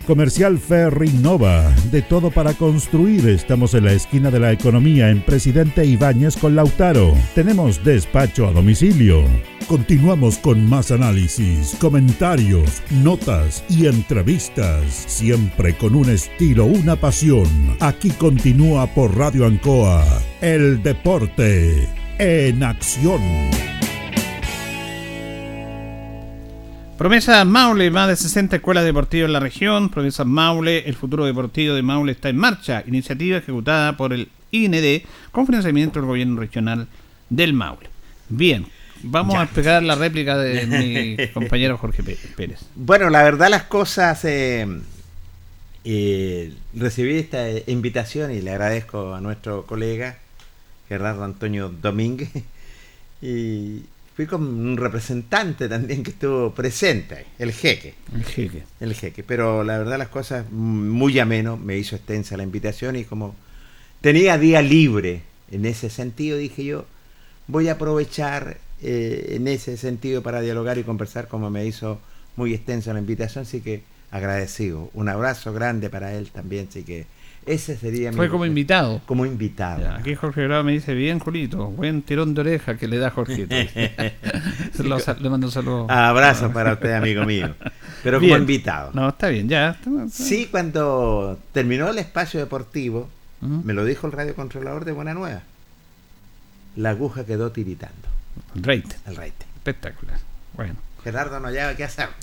Comercial Ferry Nova, de todo para construir. Estamos en la esquina de la economía en Presidente Ibáñez con Lautaro. Tenemos despacho a domicilio. Continuamos con más análisis, comentarios, notas y entrevistas, siempre con un estilo, una pasión. Aquí continúa por Radio Ancoa, el deporte en acción. Promesa Maule, más de 60 escuelas deportivas en la región. Promesa Maule, el futuro deportivo de Maule está en marcha. Iniciativa ejecutada por el IND con financiamiento del gobierno regional del Maule. Bien, vamos Ya. a explicar la réplica de mi compañero Jorge Pé- Pérez. Bueno, la verdad las cosas... eh, eh, recibí esta eh, invitación y le agradezco a nuestro colega Gerardo Antonio Domínguez y fui con un representante también que estuvo presente, el jeque. El jeque. El jeque, pero la verdad las cosas muy ameno, me hizo extensa la invitación y como tenía día libre en ese sentido, dije yo, voy a aprovechar eh, en ese sentido para dialogar y conversar como me hizo muy extensa la invitación, así que agradecido. Un abrazo grande para él también, así que ese sería mi- Fue como invitado. Como invitado. Ya, aquí Jorge Grado me dice, bien, Julito, buen tirón de oreja que le da Jorgito. Lo le mando un saludo. Abrazo para usted, amigo mío. Pero como Bien. invitado. No, está bien, ya. está- está- Sí, cuando terminó el espacio deportivo, me lo dijo el radiocontrolador de Buena Nueva. La aguja quedó tiritando. El. El reite. Espectacular. Bueno. Gerardo no hallaba qué hacer.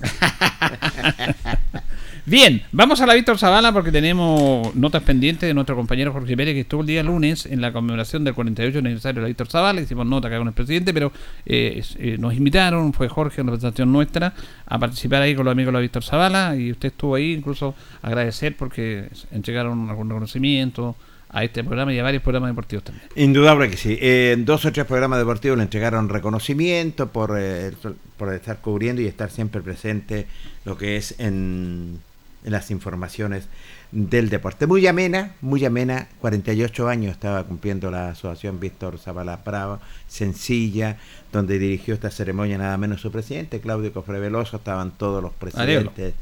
Bien, vamos a la Víctor Zavala porque tenemos notas pendientes de nuestro compañero Jorge Pérez que estuvo el día lunes en la conmemoración del 48 aniversario de la Víctor Zavala. Hicimos nota acá con el presidente, pero eh, eh, nos invitaron, fue Jorge en representación nuestra, a participar ahí con los amigos de la Víctor Zavala y usted estuvo ahí, incluso agradecer porque entregaron algún reconocimiento a este programa y a varios programas deportivos también. Indudable que sí. Eh, dos o tres programas deportivos le entregaron reconocimiento por, eh, por estar cubriendo y estar siempre presente lo que es en, en las informaciones del deporte. Muy amena, muy amena. 48 años estaba cumpliendo la asociación Víctor Zavala Bravo, sencilla, donde dirigió esta ceremonia nada menos su presidente, Claudio Cofre Veloso, estaban todos los presidentes.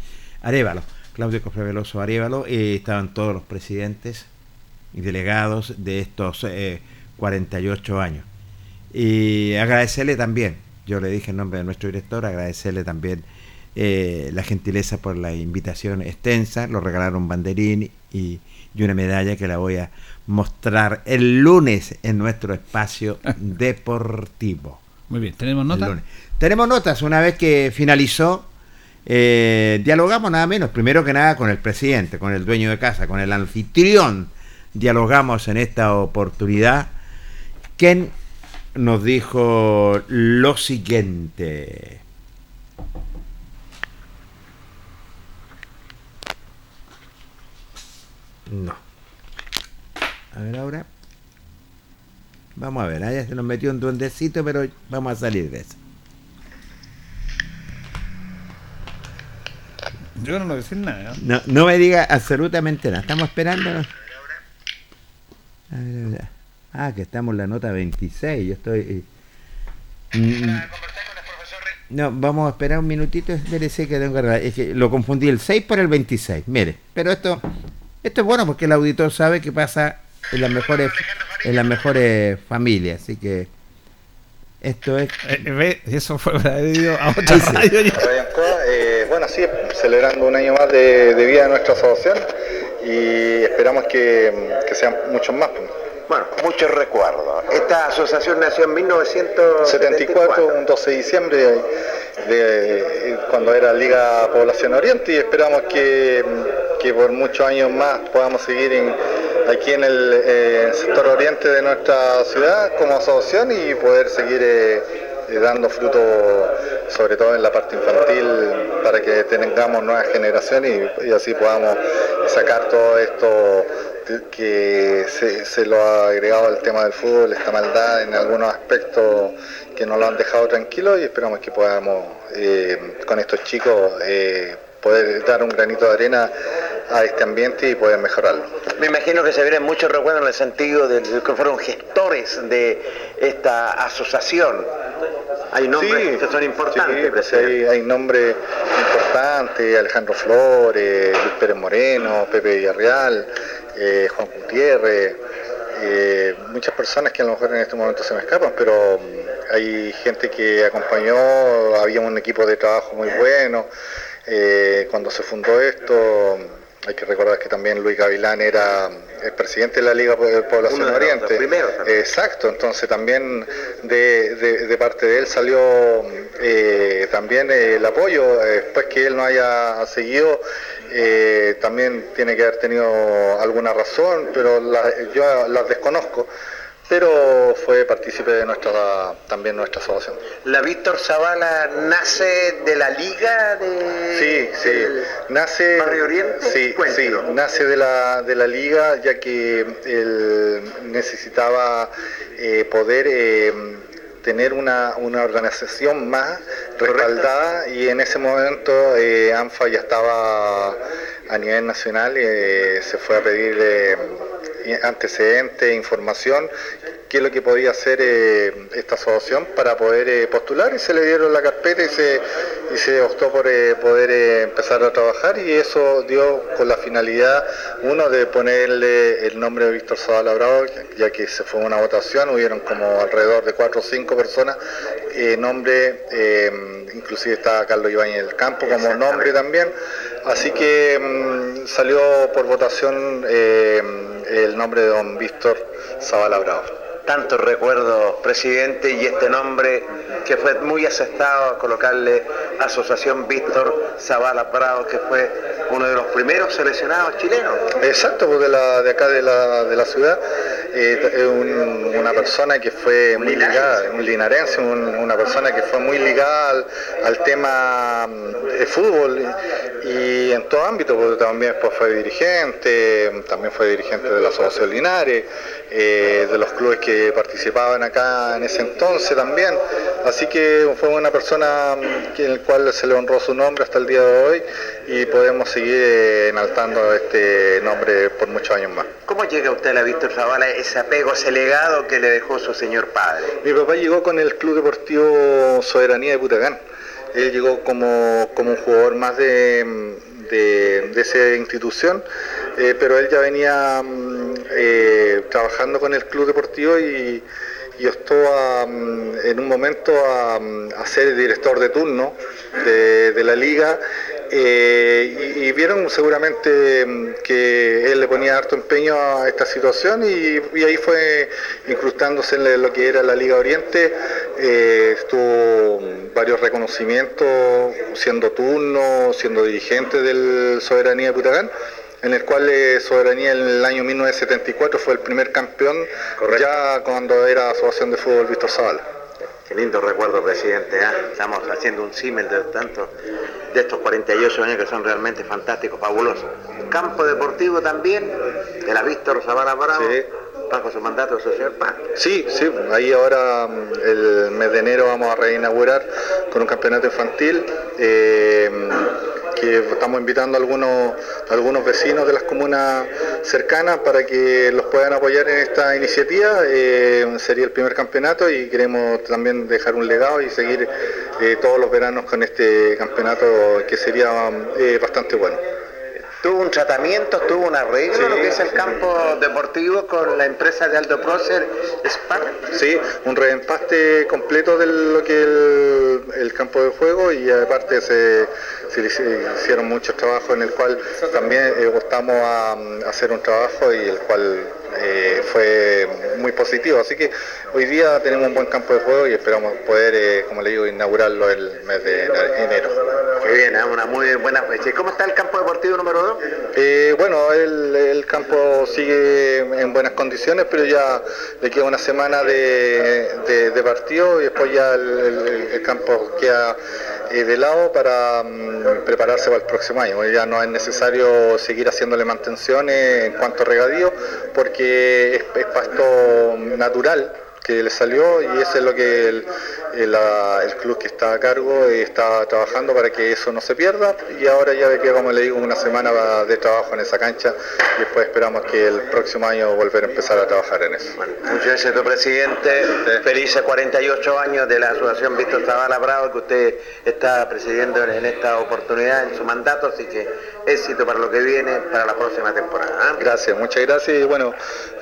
Arevalo. Claudio Cofre Veloso Arevalo, eh, estaban todos los presidentes y delegados de estos eh, 48 años. Y agradecerle también, yo le dije en nombre de nuestro director, agradecerle también eh, la gentileza por la invitación extensa, lo regalaron un banderín y, y una medalla que la voy a mostrar el lunes en nuestro espacio deportivo. Muy bien, ¿tenemos El nota? lunes. Tenemos notas una vez que finalizó. eh, dialogamos nada menos, primero que nada con el presidente, con el dueño de casa, con el anfitrión. Dialogamos en esta oportunidad. Quien nos dijo lo siguiente. No. A ver ahora. Vamos a ver, allá se nos metió un duendecito, pero vamos a salir de eso. Yo no voy a decir nada. No, no me diga absolutamente nada. Estamos esperando. A ver, a ver. Ah, que estamos en la nota 26. Yo estoy. eh, mm, No, vamos a esperar un minutito. Espérese que tengo que arreglar. Es que lo confundí el 6 por el 26. Mire, pero esto, esto es bueno porque el auditor sabe que pasa en las mejores, en las mejores familias. Así que esto es. ve, eso fue debido a otra radio. eh, bueno, sí, celebrando un año más de, de vida de nuestra asociación y esperamos que, que sean muchos más. Bueno, muchos recuerdos. Esta asociación nació en 1974. 74, un 12 de diciembre, de, de- cuando era Liga Población Oriente, y esperamos que, que por muchos años más podamos seguir en- aquí en el eh, sector oriente de nuestra ciudad como asociación y poder seguir eh, dando fruto, sobre todo en la parte infantil, para que tengamos nuevas generaciones y, así podamos sacar todo esto que se, se lo ha agregado al tema del fútbol, esta maldad en algunos aspectos que nos lo han dejado tranquilo y esperamos que podamos eh, con estos chicos eh, poder dar un granito de arena a este ambiente y poder mejorarlo. Me imagino que se vienen muchos recuerdos en el sentido de que fueron gestores de esta asociación. Hay nombres que son importantes. Sí, pues hay, hay nombres importantes, Alejandro Flores, Luis Pérez Moreno, Pepe Villarreal, eh, Juan Gutiérrez, eh, muchas personas que a lo mejor en este momento se me escapan, pero mm, hay gente que acompañó, había un equipo de trabajo muy bueno. Eh, cuando se fundó esto, hay que recordar que también Luis Gavilán era el presidente de la Liga de Población Uno de Oriente. los primeros. Exacto, entonces también de, de- de parte de él salió eh, también el apoyo, eh, después que él no haya seguido, eh, también tiene que haber tenido alguna razón, pero la- yo las desconozco, pero fue partícipe de nuestra también nuestra asociación. La Víctor Zavala nace de la liga de Sí, sí. Nace, Barrio Oriente. sí, sí, nace de la, de la liga ya que él necesitaba eh, poder eh, tener una, una organización más respaldada y en ese momento eh, ANFA ya estaba a nivel nacional, eh, se fue a pedir antecedentes, información, qué es lo que podía hacer eh, esta asociación para poder eh, postular y se le dieron la carpeta y se, y se optó por eh, poder eh, empezar a trabajar y eso dio con la finalidad, uno, de ponerle el nombre de Víctor Zavala Bravo, ya que se fue una votación, hubieron como alrededor de cuatro o cinco personas, eh, nombre, eh, inclusive estaba Carlos Ibáñez del Campo como nombre también, así que mm, salió por votación eh, el nombre de don Víctor Zavala Bravo. Tantos recuerdos, presidente, y este nombre que fue muy aceptado a colocarle Asociación Víctor Zavala Bravo, que fue uno de los primeros seleccionados chilenos. Exacto, pues de, la, de acá de la, de la ciudad, eh, un- una persona que fue muy ligada, un linarense, un- una persona que fue muy ligada al, al tema mm, de fútbol y, en todo ámbito, porque también después fue dirigente, también fue dirigente de la Asociación Linares, eh, de los clubes que participaban acá en ese entonces también, así que fue una persona mm, en el cual se le honró su nombre hasta el día de hoy y podemos seguir eh, enaltando este nombre por muchos años más. ¿Cómo llega usted a la Víctor Zavala, ese apego, ese legado que le dejó su señor padre? Mi papá llegó con el Club Deportivo Soberanía de Putacán. Él llegó como, como un jugador más de, de, esa institución eh, pero él ya venía mm, eh, trabajando con el club deportivo y, y optó mm, en un momento a, mm, ser director de turno de, la liga eh, y, vieron seguramente mm, que él le ponía harto empeño a esta situación y, ahí fue incrustándose en lo que era la Liga Oriente, eh, estuvo mm, varios reconocimientos siendo turno, siendo dirigente del Soberanía de Putacán en el cual eh, Soberanía en el año 1974 fue el primer campeón, ya cuando era Asociación de Fútbol Víctor Zavala. Qué lindo recuerdo, presidente. ¿ah? Estamos haciendo un símil de tanto de estos 48 años que son realmente fantásticos, fabulosos. Campo deportivo también, de la Víctor Zavala Bravo, bajo su mandato, señor Paz. Sí, sí, ahí ahora mm, el mes de enero vamos a reinaugurar con un campeonato infantil. eh, que estamos invitando a algunos, algunos vecinos de las comunas cercanas para que los puedan apoyar en esta iniciativa. Eh, sería el primer campeonato y queremos también dejar un legado y seguir eh, todos los veranos con este campeonato que sería eh, bastante bueno. Tuvo un tratamiento, tuvo un arreglo, lo que es el campo deportivo con la empresa de Aldo Prócer, Spar. Sí, un reempaste completo de lo que el, el campo de juego y aparte se, hicieron muchos trabajos en el cual también eh, optamos a, a hacer un trabajo y el cual eh, fue muy positivo. Así que hoy día tenemos un buen campo de juego y esperamos poder, eh, como le digo, inaugurarlo el mes de enero. Qué bien, ¿eh? una muy buena fecha. ¿Y cómo está el campo deportivo número 2? Eh, bueno, el, el campo sigue en buenas condiciones, pero ya le queda una semana de, de- de partido y después ya el, el- el campo queda eh, de lado para mm, prepararse para el próximo año. Ya no es necesario seguir haciéndole mantenciones en cuanto a regadío, porque es, es pasto natural que le salió y eso es lo que el, el, la- el club que está a cargo eh, está trabajando para que eso no se pierda y ahora ya ve que como le digo una semana de trabajo en esa cancha y después esperamos que el próximo año volver a empezar a trabajar en eso. Muchas gracias, presidente. Felices 48 años de la Asociación Víctor Zavala Bravo que usted está presidiendo en esta oportunidad, en su mandato, así que éxito para lo que viene, para la próxima temporada. ¿ah? Gracias, muchas gracias y bueno,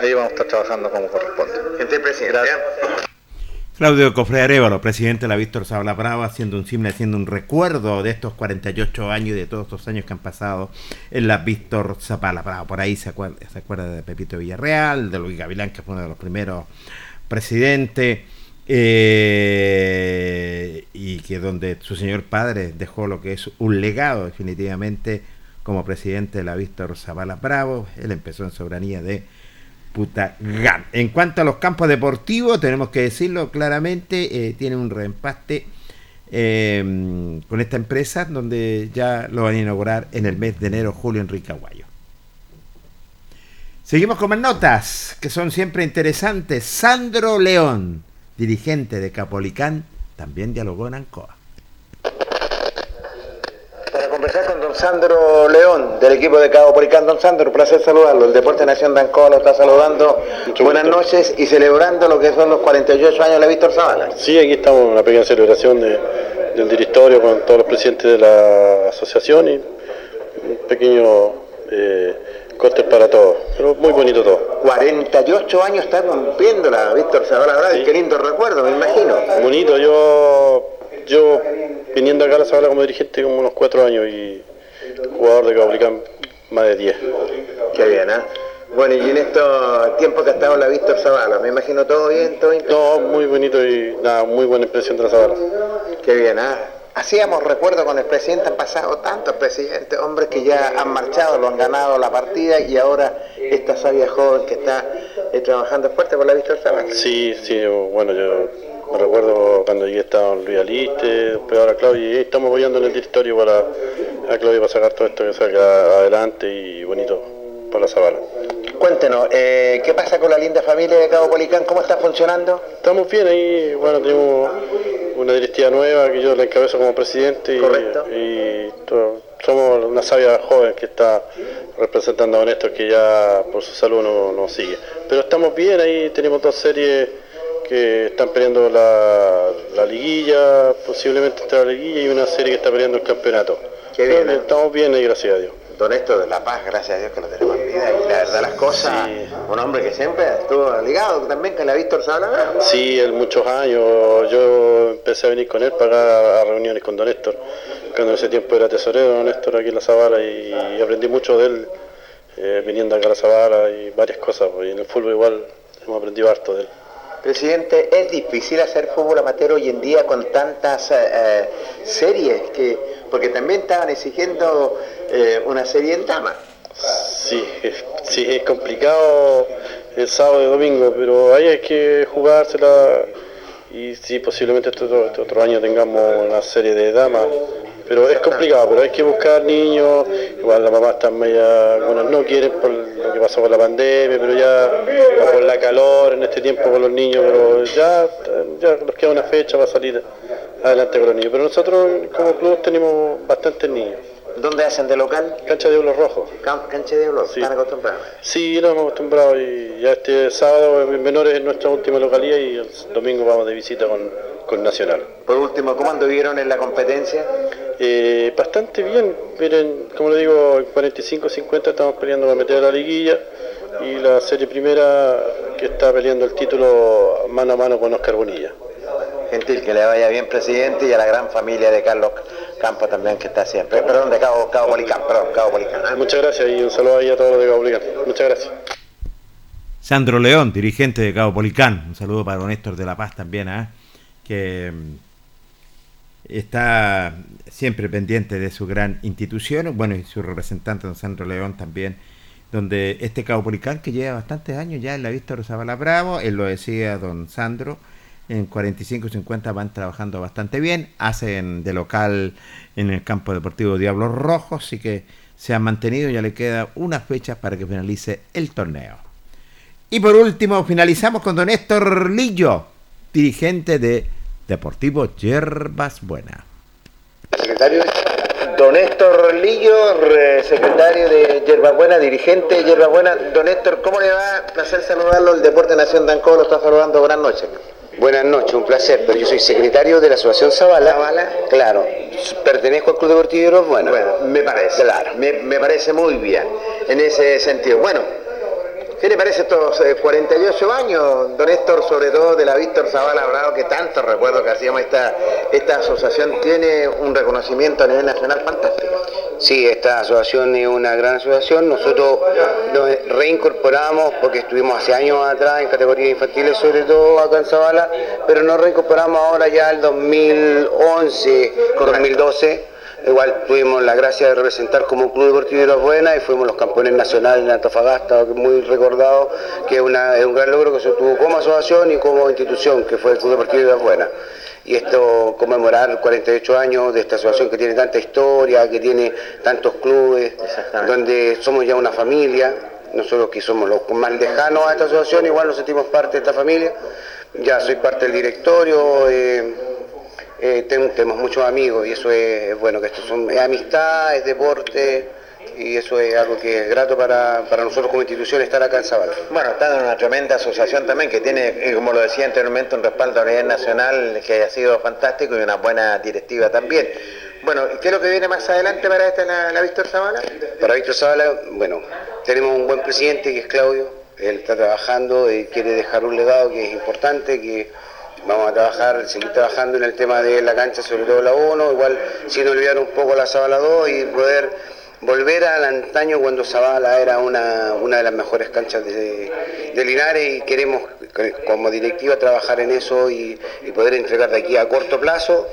ahí vamos a estar trabajando como corresponde. Gente presidente. ¿eh? Claudio Cofre Arevalo, presidente de la Víctor Zabala Brava, haciendo un simple, haciendo un recuerdo de estos 48 años y de todos estos años que han pasado en la Víctor Zabala Brava. Por ahí se acuerda, se acuerda de Pepito Villarreal, de Luis Gavilán, que fue uno de los primeros presidentes, eh, y que donde su señor padre dejó lo que es un legado definitivamente como presidente de la Víctor Zabala Bravo. Él empezó en soberanía de En cuanto a los campos deportivos, tenemos que decirlo claramente, eh, tiene un reempaste eh, con esta empresa donde ya lo van a inaugurar en el mes de enero, julio en Ricahuayo. Seguimos con más notas que son siempre interesantes. Sandro León, dirigente de Capolicán, también dialogó en Ancoa. Para conversar con don Sandro León, del equipo de Cabo Poricán. Don Sandro, un placer saludarlo. El Deporte Nación de Ancoa lo está saludando. Buenas noches y celebrando lo que son los 48 años de Víctor Zavala. Sí, aquí estamos en una pequeña celebración de- del directorio con todos los presidentes de la asociación y un pequeño eh, cóctel para todos, pero muy bonito todo. 48 años está cumpliendo la Víctor Zavala Bravo. Qué lindo recuerdo, me imagino. Bonito, yo, yo viniendo acá a la Zabala como dirigente como unos cuatro años y jugador de Cablicán más de 10. Qué bien, ¿ah? Bueno, y en estos tiempos que ha estado la Víctor Zavala, me imagino todo bien, todo bien. No, muy bonito y nada, muy buena impresión de la Zabala. Qué bien, ¿ah? Hacíamos recuerdo con el presidente, han pasado tantos presidentes, hombres que ya han marchado, lo han ganado la partida y ahora esta sabia joven que está eh, trabajando fuerte por la Víctor Zavala. Sí, sí, bueno, yo me recuerdo cuando llegué estaba Luis Aliste, después ahora Claudio, y estamos apoyando en el directorio para a Claudio para sacar todo esto que salga adelante y bonito para la Zabala. Cuéntenos, eh, ¿qué pasa con la linda familia de Cabo Policán? ¿Cómo está funcionando? Estamos bien ahí, bueno, tenemos una directiva nueva que yo la encabezo como presidente y, y to- somos una sabia joven que está representando a Néstor que ya por su salud no nos sigue. Pero estamos bien ahí, tenemos dos series que están peleando la, la liguilla, posiblemente está la liguilla y una serie que está peleando el campeonato. Qué bien, ¿eh? Estamos bien ahí, gracias a Dios. Don Néstor de La Paz, gracias a Dios que lo tenemos bien. vida y la verdad las cosas, un hombre que siempre estuvo ligado también con la Víctor Sabla. Sí, en muchos años. Yo empecé a venir con él para a reuniones con Don Néstor, cuando en ese tiempo era tesorero Don Néstor aquí en la Zabala y aprendí mucho de él eh, viniendo acá a la Zabala y varias cosas. pues, Y en el fútbol igual hemos aprendido harto de él. Presidente, es difícil hacer fútbol amateur hoy en día con tantas eh, eh, series, que porque también estaban exigiendo eh, una serie en dama. Sí, sí, es complicado el sábado y domingo, pero ahí hay que jugársela y sí, posiblemente este otro, este otro año tengamos una serie de damas, pero es complicado, pero hay que buscar niños, igual las mamás están media, algunas no quieren por lo que pasó con la pandemia, pero ya por la calor en este tiempo con los niños, pero ya, ya nos queda una fecha para salir adelante con los niños, pero nosotros como club tenemos bastantes niños. ¿Dónde hacen de local? Cancha de Diablos Rojos. Can- Cancha de Diablos, Sí. están acostumbrados. Sí, nos hemos acostumbrado y ya este sábado en Menores es nuestra última localidad y el domingo vamos de visita con, con Nacional. Por último, ¿cómo anduvieron en la competencia? Eh, bastante bien, miren, como le digo, en 45-50 estamos peleando para meter a la liguilla y la serie primera que está peleando el título mano a mano con Oscar Bonilla. Gentil, que le vaya bien, presidente, y a la gran familia de Carlos Campos también, que está siempre. Perdón, de Cabo, Cabo Policán, perdón, Cabo Policán. ¿eh? Muchas gracias y un saludo ahí a todos los de Gauligan. Muchas gracias. Sandro León, dirigente de Cabo Policán. Un saludo para don Néstor de La Paz también, ¿ah? que mm, está siempre pendiente de su gran institución, bueno, y su representante, don Sandro León también, donde este Cabo Policán, que lleva bastantes años ya en la Víctor Zavala Bravo, él lo decía don Sandro, en 45 y 50 van trabajando bastante bien, hacen de local en el campo deportivo Diablos Rojos, así que se han mantenido, ya le queda unas fechas para que finalice el torneo. Y por último, finalizamos con don Néstor Lillo, dirigente de Deportivo Yerbas Buena. Secretario Don Néstor Lillo, re- secretario de Yerbabuena, dirigente de Yerbabuena. Don Néstor, ¿cómo le va? Placer saludarlo. El Deporte Nación de Ancó lo está saludando. Buenas noches. Buenas noches, un placer, pero yo soy secretario de la Asociación Zavala. Zavala. Claro, pertenezco al Club Deportivo Hieros Bueno. Bueno, me parece. Claro. Me, me parece muy bien en ese sentido. Bueno, ¿qué le parece estos eh, 48 años, don Néstor, sobre todo de la Víctor Zavala Bravo, que tanto recuerdo que hacíamos esta, esta asociación, tiene un reconocimiento a nivel nacional fantástico? Sí, esta asociación es una gran asociación. Nosotros nos reincorporamos porque estuvimos hace años atrás en categorías infantiles, sobre todo acá en Zavala, pero nos reincorporamos ahora ya el 2011, 2012. Igual tuvimos la gracia de representar como Club Deportivo de las Buenas y fuimos los campeones nacionales en Antofagasta, muy recordado, que es, una- es un gran logro que se obtuvo como asociación y como institución, que fue el Club Deportivo de las Buenas. Y esto conmemorar 48 años de esta asociación que tiene tanta historia, que tiene tantos clubes, donde somos ya una familia, nosotros que somos los más lejanos a esta asociación, igual nos sentimos parte de esta familia, ya soy parte del directorio, eh, eh, ten- tenemos muchos amigos y eso es, bueno, que esto son, es amistad, es deporte y eso es algo que es grato para, para nosotros como institución estar acá en Zavala. Bueno, está en una tremenda asociación también que tiene, eh, como lo decía anteriormente, un respaldo a nivel nacional que ha sido fantástico y una buena directiva también. Bueno, ¿y ¿qué es lo que viene más adelante para esta la, la Víctor Zavala? Para Víctor Zavala, bueno, tenemos un buen presidente que es Claudio, él está trabajando y quiere dejar un legado que es importante, que vamos a trabajar, seguir trabajando en el tema de la cancha, sobre todo la 1, igual sin olvidar un poco la Zavala 2 y poder volver al antaño cuando Zavala era una, una de las mejores canchas de, de Linares y queremos que- como directiva trabajar en eso y poder entregar de aquí a corto plazo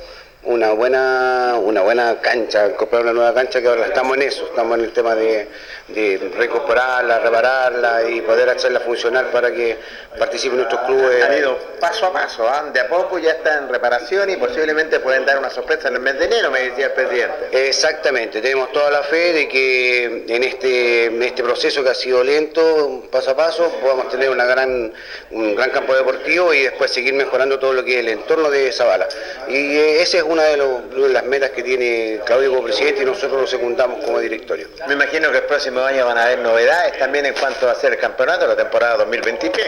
una buena una buena cancha, comprar una nueva cancha que ahora estamos en eso, estamos en el tema de, de recuperarla, repararla y poder hacerla funcionar para que participen nuestros clubes. Han ido paso a paso, ¿ah? de a poco ya está en reparación y posiblemente pueden dar una sorpresa en el mes de enero, me decía el presidente. Exactamente, tenemos toda la fe de que en este, en este proceso que ha sido lento, paso a paso, podamos tener una gran, un gran campo deportivo y después seguir mejorando todo lo que es el entorno de Zavala. Y eh, esa es una de, las metas que tiene Claudio como presidente y nosotros lo secundamos como directorio. Me imagino que el próximo año van a haber novedades también en cuanto a ser el campeonato la temporada 2023.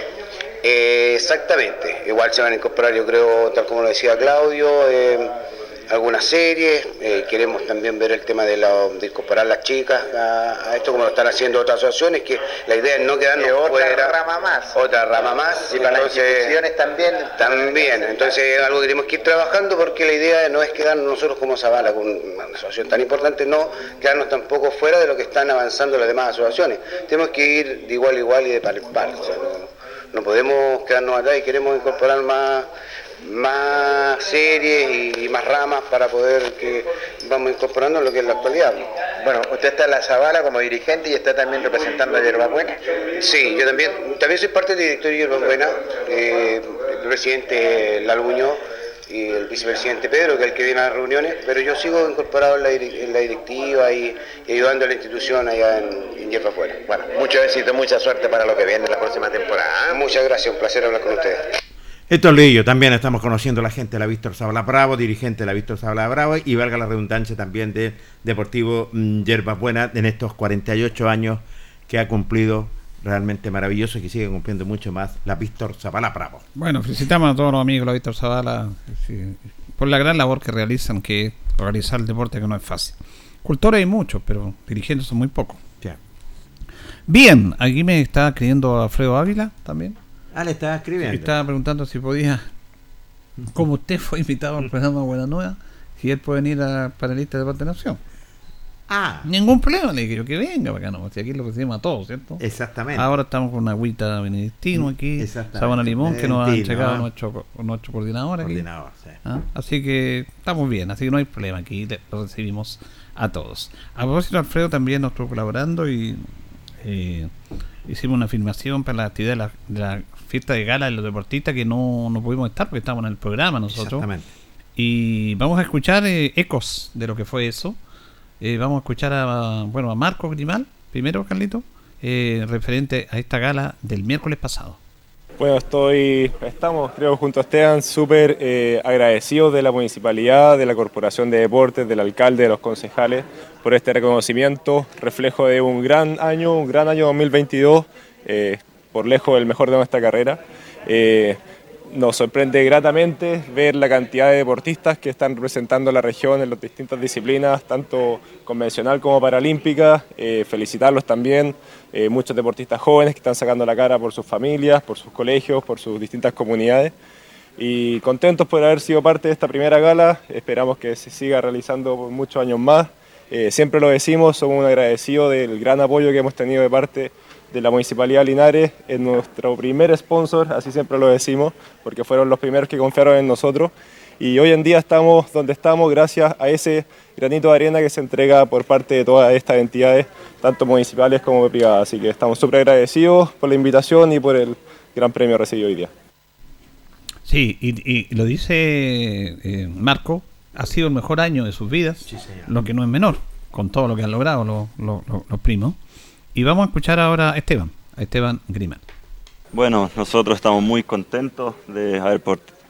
Eh, exactamente, igual se van a incorporar, yo creo, tal como lo decía Claudio, eh, algunas series, eh, queremos también ver el tema de, la- de incorporar las chicas a, a esto como lo están haciendo otras asociaciones, que la idea es no quedarnos otra fuera. rama más. Otra rama más. Y para las entonces- instituciones también. también, entonces es algo que tenemos que ir trabajando porque la idea no es quedarnos nosotros como Zavala con una asociación tan importante, no quedarnos tampoco fuera de lo que están avanzando las demás asociaciones. Tenemos que ir de igual a igual y de par en par. o sea, no, no podemos quedarnos atrás y queremos incorporar más más series y, más ramas para poder que vamos incorporando lo que es la actualidad. Bueno, usted está en la Zavala como dirigente y está también representando a Yerba Buena. Sí, yo también, también soy parte del directorio de Yerba Buena, eh, el presidente Lalo Muñoz y el vicepresidente Pedro, que es el que viene a las reuniones, pero yo sigo incorporado en la, dir- en la directiva y, y ayudando a la institución allá en, en Yerba Buena. Bueno, mucho éxito, mucha suerte para lo que viene en la próxima temporada. ¿eh? Muchas gracias, un placer hablar con ustedes. Esto es Lillo, también estamos conociendo a la gente de la Víctor Zabala Bravo, dirigente de la Víctor Zabala Bravo y valga la redundancia también de Deportivo mm, Yerbas Buenas en estos 48 años que ha cumplido realmente maravilloso y que sigue cumpliendo mucho más la Víctor Zabala Bravo. Bueno, felicitamos a todos los amigos de la Víctor Zavala por la gran labor que realizan, que organizar el deporte que no es fácil. Cultores hay muchos, pero dirigentes son muy pocos. Bien, aquí me está escribiendo Alfredo Ávila también. Ah, le estaba escribiendo. Estaba preguntando si podía, como usted fue invitado al programa Buena Nueva, si él puede venir a panelista de Deporte Nación. Ah. Ningún problema, le dije yo que venga, para acá no, si aquí lo recibimos a todos, ¿cierto? Exactamente. Ahora estamos con una agüita benedictino aquí, Exactamente. sabana limón que nos ha Benedictino, entregado ¿no? nuestro, nuestro coordinador sí. ¿Ah? Así que estamos bien, así que no hay problema, aquí le- lo recibimos a todos. A propósito, Alfredo también nos estuvo colaborando y eh, hicimos una filmación para la actividad de la, de la fiesta de gala de los deportistas que no, no pudimos estar porque estábamos en el programa nosotros. Exactamente. Y vamos a escuchar eh, ecos de lo que fue eso. Eh, vamos a escuchar a, bueno, a Marco Grimal, primero, Carlito, eh, referente a esta gala del miércoles pasado. Bueno, estoy, estamos, creo, junto a Esteban, súper eh, agradecidos de la municipalidad, de la Corporación de Deportes, del alcalde, de los concejales, por este reconocimiento, reflejo de un gran año, un gran año 2022, eh, por lejos el mejor de nuestra carrera. Eh, nos sorprende gratamente ver la cantidad de deportistas que están representando la región en las distintas disciplinas, tanto convencional como paralímpica. Eh, felicitarlos también, eh, muchos deportistas jóvenes que están sacando la cara por sus familias, por sus colegios, por sus distintas comunidades. Y contentos por haber sido parte de esta primera gala, esperamos que se siga realizando por muchos años más. Siempre lo decimos, somos muy agradecidos del gran apoyo que hemos tenido de parte de la Municipalidad de Linares, es nuestro primer sponsor, así siempre lo decimos, porque fueron los primeros que confiaron en nosotros. Y hoy en día estamos donde estamos gracias a ese granito de arena que se entrega por parte de todas estas entidades, tanto municipales como privadas. Así que estamos súper agradecidos por la invitación y por el gran premio recibido hoy día. Sí, y, y lo dice eh, Marco, ha sido el mejor año de sus vidas, lo que no es menor, con todo lo que han logrado los- los primos. Y vamos a escuchar ahora a Esteban, a Esteban Grimal. Bueno, nosotros estamos muy contentos de haber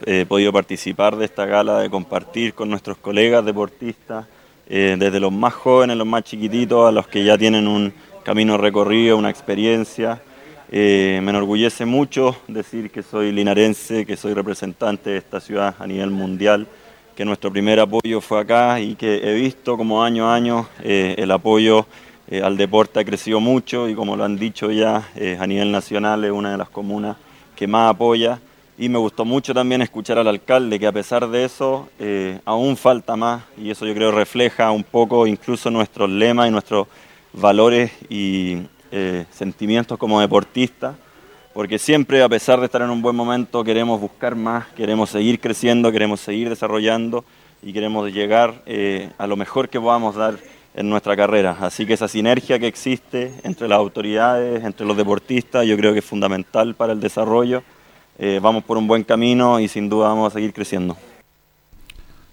eh, podido participar de esta gala, de compartir con nuestros colegas deportistas, eh, desde los más jóvenes, los más chiquititos, a los que ya tienen un camino recorrido, una experiencia. Eh, me enorgullece mucho decir que soy linarense, que soy representante de esta ciudad a nivel mundial, que nuestro primer apoyo fue acá y que he visto como año a año el apoyo eh, al deporte ha crecido mucho y como lo han dicho ya, eh, a nivel nacional es una de las comunas que más apoya. Y me gustó mucho también escuchar al alcalde que a pesar de eso eh, aún falta más y eso yo creo refleja un poco incluso nuestros lemas y nuestros valores y eh, sentimientos como deportistas, porque siempre a pesar de estar en un buen momento queremos buscar más, queremos seguir creciendo, queremos seguir desarrollando y queremos llegar a lo mejor que podamos dar en nuestra carrera. Así que esa sinergia que existe entre las autoridades, entre los deportistas, yo creo que es fundamental para el desarrollo. Eh, vamos por un buen camino y sin duda vamos a seguir creciendo.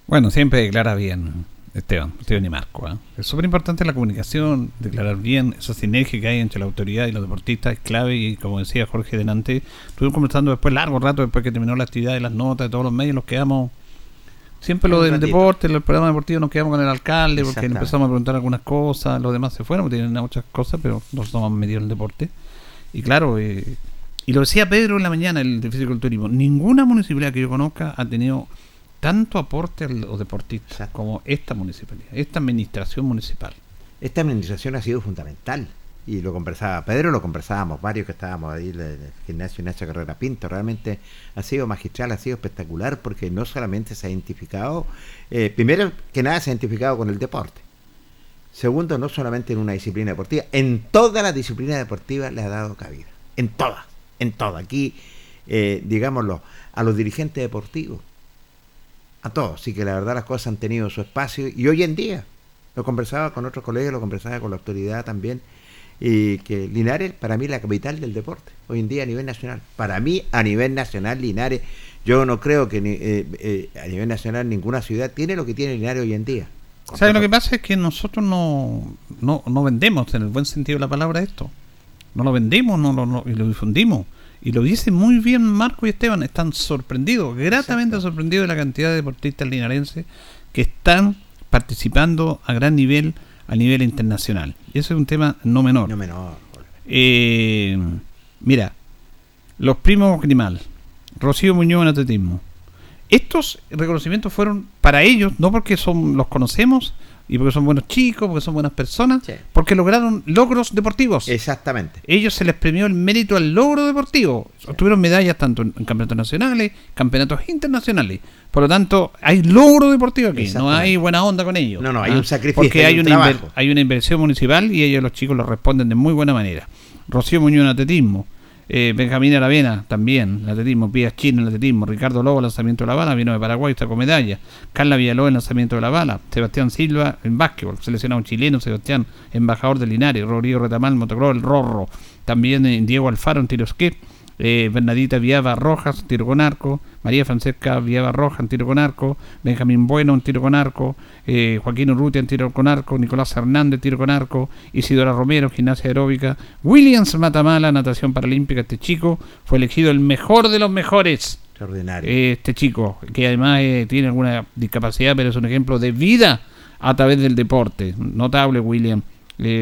Bueno, siempre declara bien, Esteban, Esteban y Marco. ¿eh? Es súper importante la comunicación, declarar bien, esa sinergia que hay entre la autoridad y los deportistas es clave y como decía Jorge delante, estuvimos conversando después largo rato, después que terminó la actividad de las notas de todos los medios, nos quedamos... Siempre lo del ratito. deporte, el programa deportivo, nos quedamos con el alcalde porque empezamos a preguntar algunas cosas, los demás se fueron, tienen muchas cosas, pero nosotros estamos metidos en el deporte. Y claro, eh, y lo decía Pedro en la mañana, el de fisiculturismo, ninguna municipalidad que yo conozca ha tenido tanto aporte a los deportistas como esta municipalidad, esta administración municipal. Esta administración ha sido fundamental y lo conversaba Pedro, lo conversábamos varios que estábamos ahí en el gimnasio Nacho Carrera Pinto. Realmente ha sido magistral, ha sido espectacular porque no solamente se ha identificado, eh, primero que nada se ha identificado con el deporte. Segundo, no solamente en una disciplina deportiva, en todas las disciplinas deportivas le ha dado cabida. En todas, en todas. Aquí, eh, digámoslo, a los dirigentes deportivos, a todos. Así que la verdad las cosas han tenido su espacio y hoy en día, lo conversaba con otros colegas, lo conversaba con la autoridad también, y que Linares para mí es la capital del deporte, hoy en día a nivel nacional. Para mí a nivel nacional Linares, yo no creo que ni- eh, eh, a nivel nacional ninguna ciudad tiene lo que tiene Linares hoy en día. ¿Sabes lo que pasa? Es que nosotros no, no, no vendemos, en el buen sentido de la palabra, esto. No lo vendemos no lo, no- y lo difundimos. Y lo dice muy bien Marco y Esteban. Están sorprendidos, gratamente sorprendidos de la cantidad de deportistas linarenses que están participando a gran nivel, a nivel internacional. Y eso es un tema no menor. No menor. Eh, mira, los primos Grimal, Rocío Muñoz en atletismo. Estos reconocimientos fueron para ellos, no porque son los conocemos y porque son buenos chicos, porque son buenas personas, porque lograron logros deportivos. Exactamente. Ellos se les premió el mérito al logro deportivo. Obtuvieron medallas tanto en, en campeonatos nacionales, campeonatos internacionales. Por lo tanto, hay logro deportivo aquí. No hay buena onda con ellos. No, no, hay ¿ah? un sacrificio, Porque hay hay, un una, hay una inversión municipal y ellos, los chicos, lo responden de muy buena manera. Rocío Muñoz en atletismo. Eh, Benjamín Aravena también, en atletismo. Pías Chino en atletismo. Ricardo Lobo, lanzamiento de la bala, vino de Paraguay, está con medalla. Carla Villalobos en lanzamiento de la bala. Sebastián Silva en básquetbol, seleccionado chileno. Sebastián, embajador de Linares. Rodrigo Retamal, motocross, el Rorro. También eh, Diego Alfaro en tiro. Eh, Bernadita Viaba Rojas, tiro con arco, María Francesca Viaba Rojas tiro con arco, Benjamín Bueno en tiro con arco, eh, Joaquín Urrutia en tiro con arco, Nicolás Hernández tiro con arco, Isidora Romero, gimnasia aeróbica, Williams Matamala, natación paralímpica, este chico fue elegido el mejor de los mejores. Extraordinario. Eh, Este chico, que además eh, tiene alguna discapacidad, pero es un ejemplo de vida a través del deporte. Notable, William.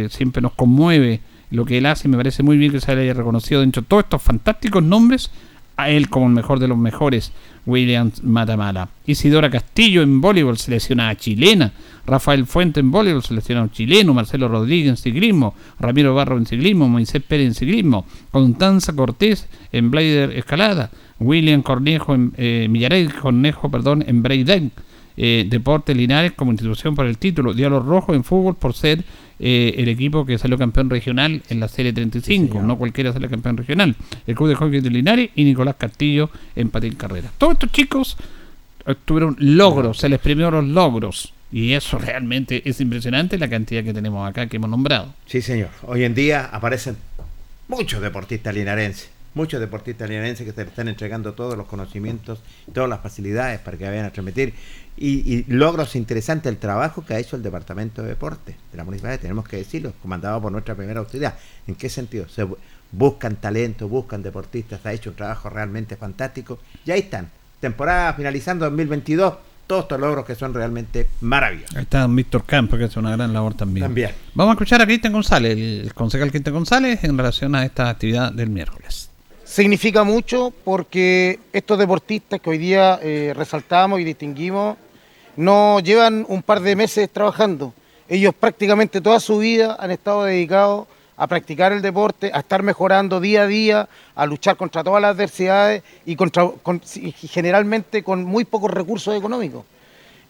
Siempre nos conmueve lo que él hace. Me parece muy bien que se haya reconocido dentro de todos estos fantásticos nombres a él como el mejor de los mejores, William Matamala. Isidora Castillo en voleibol, seleccionada chilena. Rafael Fuente en voleibol, seleccionado chileno. Marcelo Rodríguez en ciclismo. Ramiro Barro en ciclismo. Moisés Pérez en ciclismo. Constanza Cortés en Blader Escalada. William Cornejo en eh, Cornejo, perdón, en Breakdance. Eh, Deportes Linares como institución por el título. Diablos Rojos en fútbol por ser eh, el equipo que salió campeón regional en la Serie 35. no cualquiera sale campeón regional. El Club de Hockey de Linares y Nicolás Castillo en patín carrera. Todos estos chicos tuvieron logros, se les premió los logros. Y eso realmente es impresionante la cantidad que tenemos acá que hemos nombrado. Sí, señor. Hoy en día aparecen muchos deportistas linarenses, muchos deportistas linarenses que se le están entregando todos los conocimientos, todas las facilidades para que vayan a transmitir. Y, y logros interesantes el trabajo que ha hecho el Departamento de Deportes de la Municipalidad, tenemos que decirlo, comandado por nuestra primera autoridad. ¿En qué sentido? Se bu- buscan talentos, buscan deportistas, ha hecho un trabajo realmente fantástico. Y ahí están, temporada finalizando 2022, todos estos logros que son realmente maravillosos. Ahí está Víctor Campos, que hace una gran labor también. También. Vamos a escuchar a Cristian González, el, el concejal Cristian González, en relación a esta actividad del miércoles. Significa mucho porque estos deportistas que hoy día eh, resaltamos y distinguimos no llevan un par de meses trabajando. Ellos prácticamente toda su vida han estado dedicados a practicar el deporte, a estar mejorando día a día, a luchar contra todas las adversidades y, contra, con- generalmente con muy pocos recursos económicos.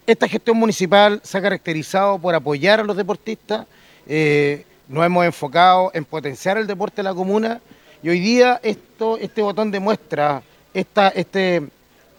Esta gestión municipal se ha caracterizado por apoyar a los deportistas, eh, nos hemos enfocado en potenciar el deporte de la comuna y hoy día esto, este botón demuestra esta, este,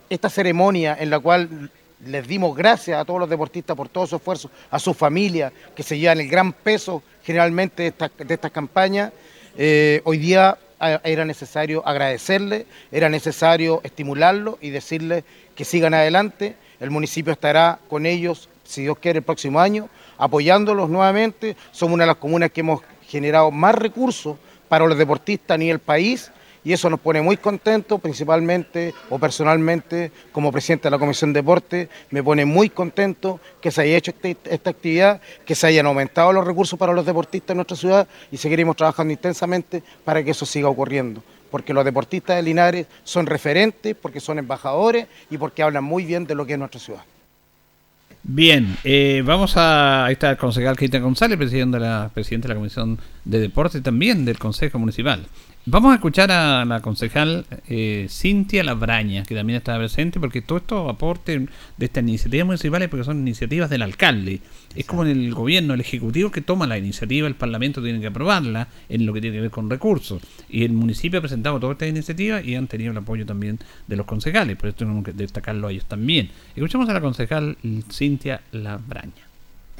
esta ceremonia en la cual les dimos gracias a todos los deportistas por todo su esfuerzo, a sus familias que se llevan el gran peso generalmente de estas, de estas campañas. Eh, hoy día era necesario agradecerles, era necesario estimularlos y decirles que sigan adelante. El municipio estará con ellos, si Dios quiere, el próximo año, apoyándolos nuevamente. Somos una de las comunas que hemos generado más recursos para los deportistas a nivel país y eso nos pone muy contentos, principalmente o personalmente como presidente de la Comisión de Deporte, me pone muy contento que se haya hecho este- esta actividad, que se hayan aumentado los recursos para los deportistas en nuestra ciudad y seguiremos trabajando intensamente para que eso siga ocurriendo. porque los deportistas de Linares son referentes, porque son embajadores y porque hablan muy bien de lo que es nuestra ciudad. Bien, eh, vamos a. Ahí está el concejal Cristian González, presidente de, la, presidente de la Comisión de Deportes también del Consejo Municipal. Vamos a escuchar a la concejal eh, Cintia Labraña, que también está presente, porque todo esto aporte de estas iniciativas municipales, porque son iniciativas del alcalde. Es como en el gobierno, el ejecutivo que toma la iniciativa, el parlamento tiene que aprobarla en lo que tiene que ver con recursos. Y el municipio ha presentado todas estas iniciativas y han tenido el apoyo también de los concejales, por esto tenemos que destacarlo a ellos también. Escuchamos a la concejal Cintia Labraña.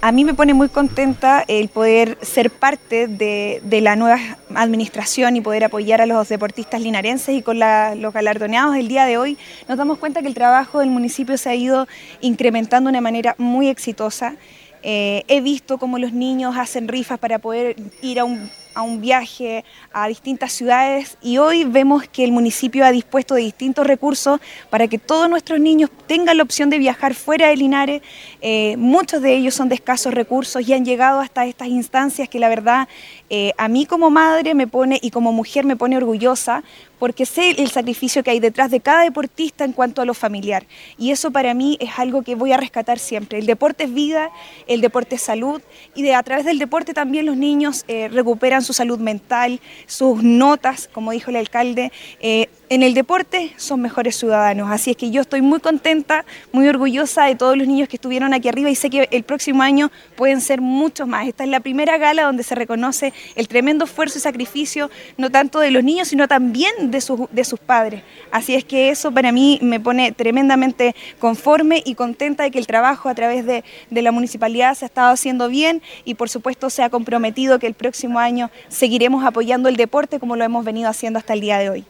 A mí me pone muy contenta el poder ser parte de, de la nueva administración y poder apoyar a los deportistas linarenses y con la- los galardoneados el día de hoy nos damos cuenta que el trabajo del municipio se ha ido incrementando de una manera muy exitosa. Eh, he visto cómo los niños hacen rifas para poder ir a un, a un viaje a distintas ciudades y hoy vemos que el municipio ha dispuesto de distintos recursos para que todos nuestros niños tengan la opción de viajar fuera de Linares. Eh, muchos de ellos son de escasos recursos y han llegado hasta estas instancias que la verdad eh, a mí como madre me pone y como mujer me pone orgullosa porque sé el sacrificio que hay detrás de cada deportista en cuanto a lo familiar. Y eso para mí es algo que voy a rescatar siempre. El deporte es vida, el deporte es salud y a través del deporte también los niños eh, recuperan su salud mental, sus notas, como dijo el alcalde. Eh, en el deporte son mejores ciudadanos. Así es que yo estoy muy contenta, muy orgullosa de todos los niños que estuvieron aquí arriba y sé que el próximo año pueden ser muchos más. Esta es la primera gala donde se reconoce el tremendo esfuerzo y sacrificio, no tanto de los niños, sino también de sus, padres. Así es que eso para mí me pone tremendamente conforme y contenta de que el trabajo a través de la municipalidad se ha estado haciendo bien y por supuesto se ha comprometido que el próximo año seguiremos apoyando el deporte como lo hemos venido haciendo hasta el día de hoy.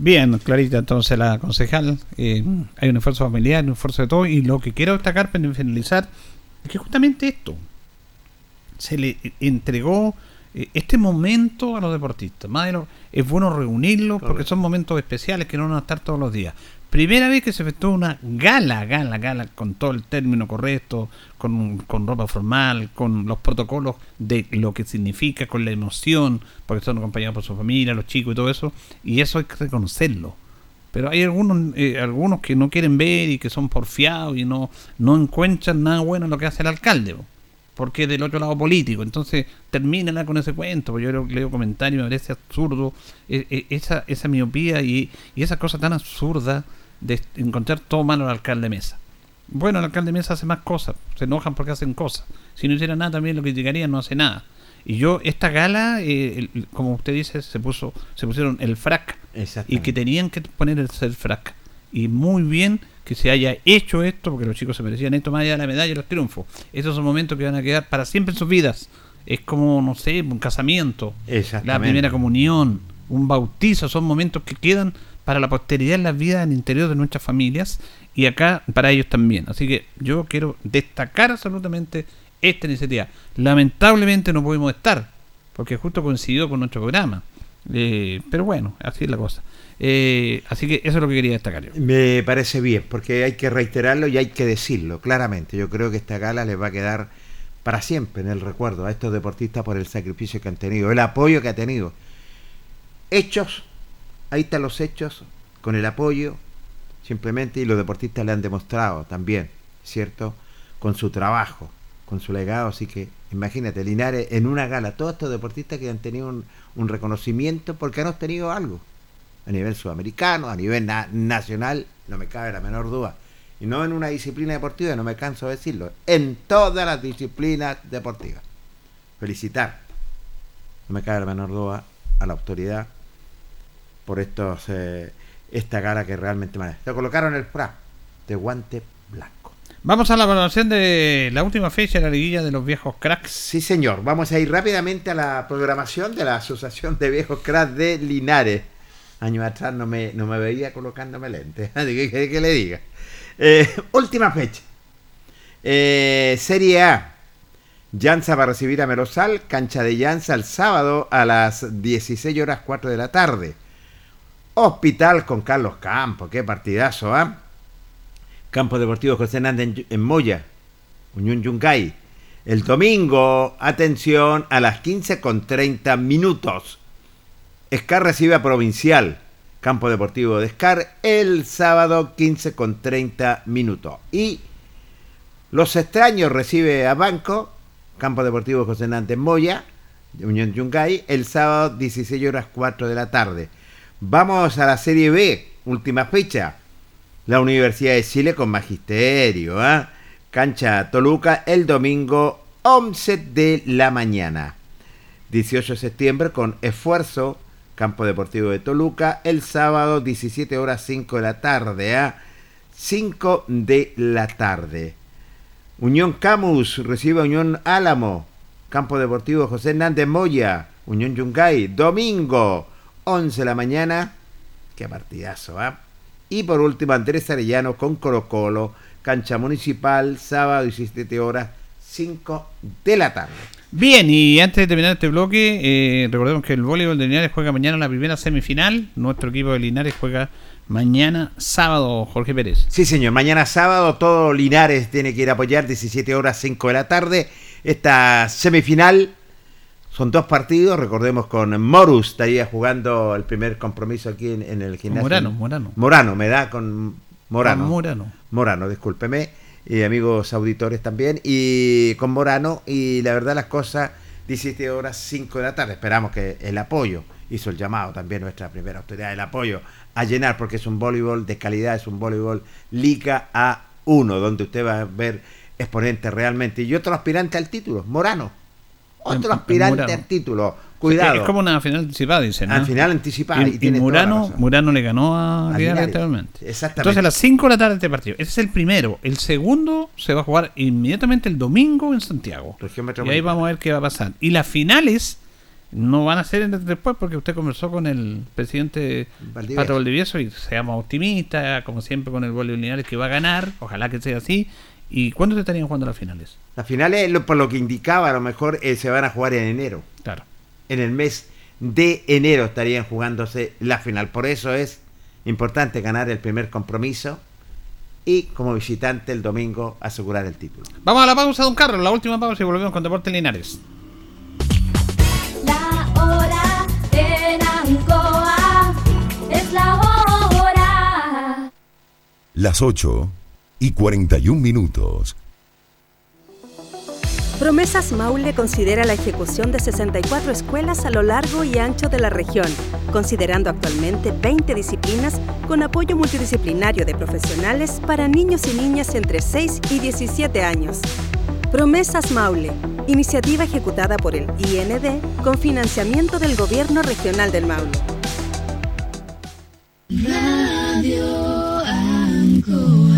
Bien, clarita entonces la concejal. eh, hay un esfuerzo familiar, un esfuerzo de todo. Y lo que quiero destacar para finalizar es que justamente esto se le entregó eh, este momento a los deportistas. Más de lo- es bueno reunirlos porque son momentos especiales que no van a estar todos los días. Primera vez que se efectuó una gala, gala, gala, con todo el término correcto, con, con ropa formal, con los protocolos de lo que significa, con la emoción, porque son acompañados por su familia, los chicos y todo eso, y eso hay que reconocerlo. Pero hay algunos eh, algunos que no quieren ver y que son porfiados y no, no encuentran nada bueno en lo que hace el alcalde, po, porque es del otro lado político. Entonces, termínala con ese cuento, porque yo leo comentarios y me parece absurdo eh, eh, esa, esa miopía y, y esa cosa tan absurda de encontrar todo malo al alcalde Mesa. Bueno, el alcalde Mesa hace más cosas, se enojan porque hacen cosas. Si no hiciera nada también lo criticarían, no hace nada. Y yo, esta gala, eh, el- como usted dice, se puso se pusieron el frac y que tenían que poner el ser frac. Y muy bien que se haya hecho esto, porque los chicos se merecían esto más allá de la medalla y los triunfos. Esos son momentos que van a quedar para siempre en sus vidas. Es como, no sé, un casamiento, la primera comunión, un bautizo, son momentos que quedan para la posteridad en las vidas en el interior de nuestras familias y acá para ellos también. Así que yo quiero destacar absolutamente esta iniciativa. Lamentablemente no pudimos estar, porque justo coincidió con nuestro programa. Eh, pero bueno, así es la cosa. Eh, así que eso es lo que quería destacar yo. Me parece bien, porque hay que reiterarlo y hay que decirlo claramente. Yo creo que esta gala les va a quedar para siempre en el recuerdo a estos deportistas por el sacrificio que han tenido, el apoyo que ha tenido. Hechos, ahí están los hechos, con el apoyo, simplemente, y los deportistas le han demostrado también, ¿cierto? Con su trabajo, con su legado. Así que imagínate, Linares en una gala, todos estos deportistas que han tenido un, reconocimiento porque han obtenido algo a nivel sudamericano, a nivel na- nacional, no me cabe la menor duda. Y no en una disciplina deportiva, no me canso de decirlo, en todas las disciplinas deportivas. Felicitar, no me cabe la menor duda, a la autoridad por estos eh, esta gala que realmente maneja. Se colocaron el FRA de guante blanco. Vamos a la valoración de la última fecha de la liguilla de los viejos cracks. Sí, señor. Vamos a ir rápidamente a la programación de la Asociación de Viejos Cracks de Linares. Años atrás no me, no me veía colocándome lentes. Así que, ¿qué- qué le diga? Eh, última fecha. Eh, Serie A. Llanza va a recibir a Merosal, cancha de Llanza el sábado a las 16 horas 4 de la tarde. Hospital con Carlos Campos, qué partidazo, ¿ah? Campo Deportivo José Hernández en, Moya, Unión Yungay. El domingo, atención, a las 15 con 30 minutos. Scar recibe a Provincial, Campo Deportivo de Scar, el sábado 15 con 30 minutos. Y Los Extraños recibe a Banco, Campo Deportivo José Hernández Moya, Unión Yungay, el sábado 16 horas 4 de la tarde. Vamos a la Serie B, última fecha. La Universidad de Chile con Magisterio, ¿ah? Cancha Toluca el domingo 11 de la mañana. 18 de septiembre con Esfuerzo, Campo Deportivo de Toluca, el sábado 17 horas 5 de la tarde, a 5 de la tarde. Unión Camus recibe a Unión Álamo, Campo Deportivo José Hernández Moya, Unión Yungay, domingo 11 de la mañana. Qué partidazo, ¿ah? Y por último, Andrés Arellano con Colo Colo, cancha municipal, sábado 17 horas 5 de la tarde. Bien, y antes de terminar este bloque, eh, recordemos que el voleibol de Linares juega mañana la primera semifinal. Nuestro equipo de Linares juega mañana sábado, Jorge Pérez. Sí, señor. Mañana sábado todo Linares tiene que ir a apoyar 17 horas 5 de la tarde. Esta semifinal son dos partidos. Recordemos con Morus estaría jugando el primer compromiso aquí en, en el gimnasio. Morano, Morano. Morano, me da con Morano. Con Morano. Morano, discúlpeme. Y amigos auditores también. Y con Morano. Y la verdad las cosas 17 horas 5 de la tarde. Esperamos que el apoyo hizo el llamado también nuestra primera autoridad, el apoyo a llenar porque es un voleibol de calidad, es un voleibol Liga A1, donde usted va a ver exponentes realmente. Y otro aspirante al título, Morano. Otro aspirante al título. Cuidado. Es como una final anticipada, dicen. ¿no? Al final anticipada, Y, y Murano. Murano le ganó a A Vidal Linares. anteriormente. Exactamente. Entonces a las 5 de la tarde este partido. Ese es el primero. El segundo se va a jugar inmediatamente el domingo en Santiago. Y ahí vamos a ver qué va a pasar. Y las finales no van a ser después porque usted conversó con el presidente Valdivieso. Pato Valdivieso y seamos optimistas, como siempre con el Linares que va a ganar. Ojalá que sea así. ¿Y cuándo se estarían jugando las finales? Las finales, por lo que indicaba, a lo mejor eh, se van a jugar en enero. Claro. En el mes de enero estarían jugándose la final. Por eso es importante ganar el primer compromiso y como visitante el domingo asegurar el título. Vamos a la pausa, don Carlos. La última pausa y volvemos con Deportes Linares. La hora en Ancoa es la hora. Las 8 y 41 minutos. Promesas Maule considera la ejecución de 64 escuelas a lo largo y ancho de la región, considerando actualmente 20 disciplinas con apoyo multidisciplinario de profesionales para niños y niñas entre 6 y 17 años. Promesas Maule, iniciativa ejecutada por el IND con financiamiento del Gobierno Regional del Maule. Radio Ancoa.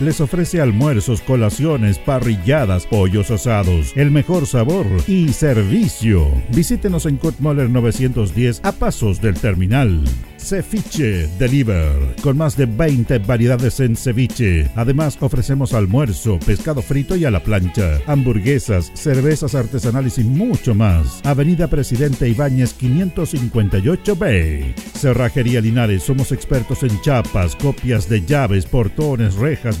Les ofrece almuerzos, colaciones, parrilladas, pollos asados, el mejor sabor y servicio. Visítenos en Kurt Moller 910 a pasos del terminal. Ceviche Deliver, con más de 20 variedades en ceviche. Además, ofrecemos almuerzo, pescado frito y a la plancha, hamburguesas, cervezas artesanales y mucho más. Avenida Presidente Ibáñez 558B. Cerrajería Linares, somos expertos en chapas, copias de llaves, portones, rejas,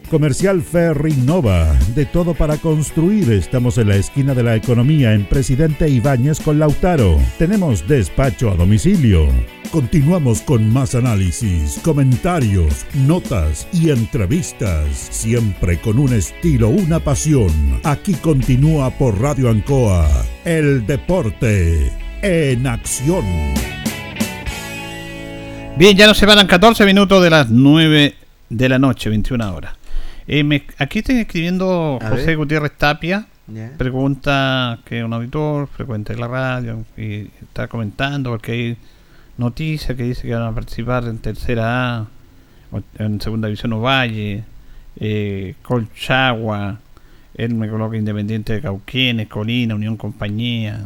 Comercial Ferry Nova, de todo para construir. Estamos en la esquina de la economía en Presidente Ibáñez con Lautaro. Tenemos despacho a domicilio. Continuamos con más análisis, comentarios, notas y entrevistas, siempre con un estilo, una pasión. Aquí continúa por Radio Ancoa, el deporte en acción. Bien, ya nos separan 14 minutos de las 9 de la noche, 21 horas. Eh, me- aquí estoy escribiendo A José ver. Gutiérrez Tapia. Pregunta que es un auditor, frecuente de la radio, y está comentando porque hay noticias que dice que van a participar en tercera A, en segunda división Ovalle, eh, Colchagua, él me coloca Independiente de Cauquenes, Colina, Unión Compañía.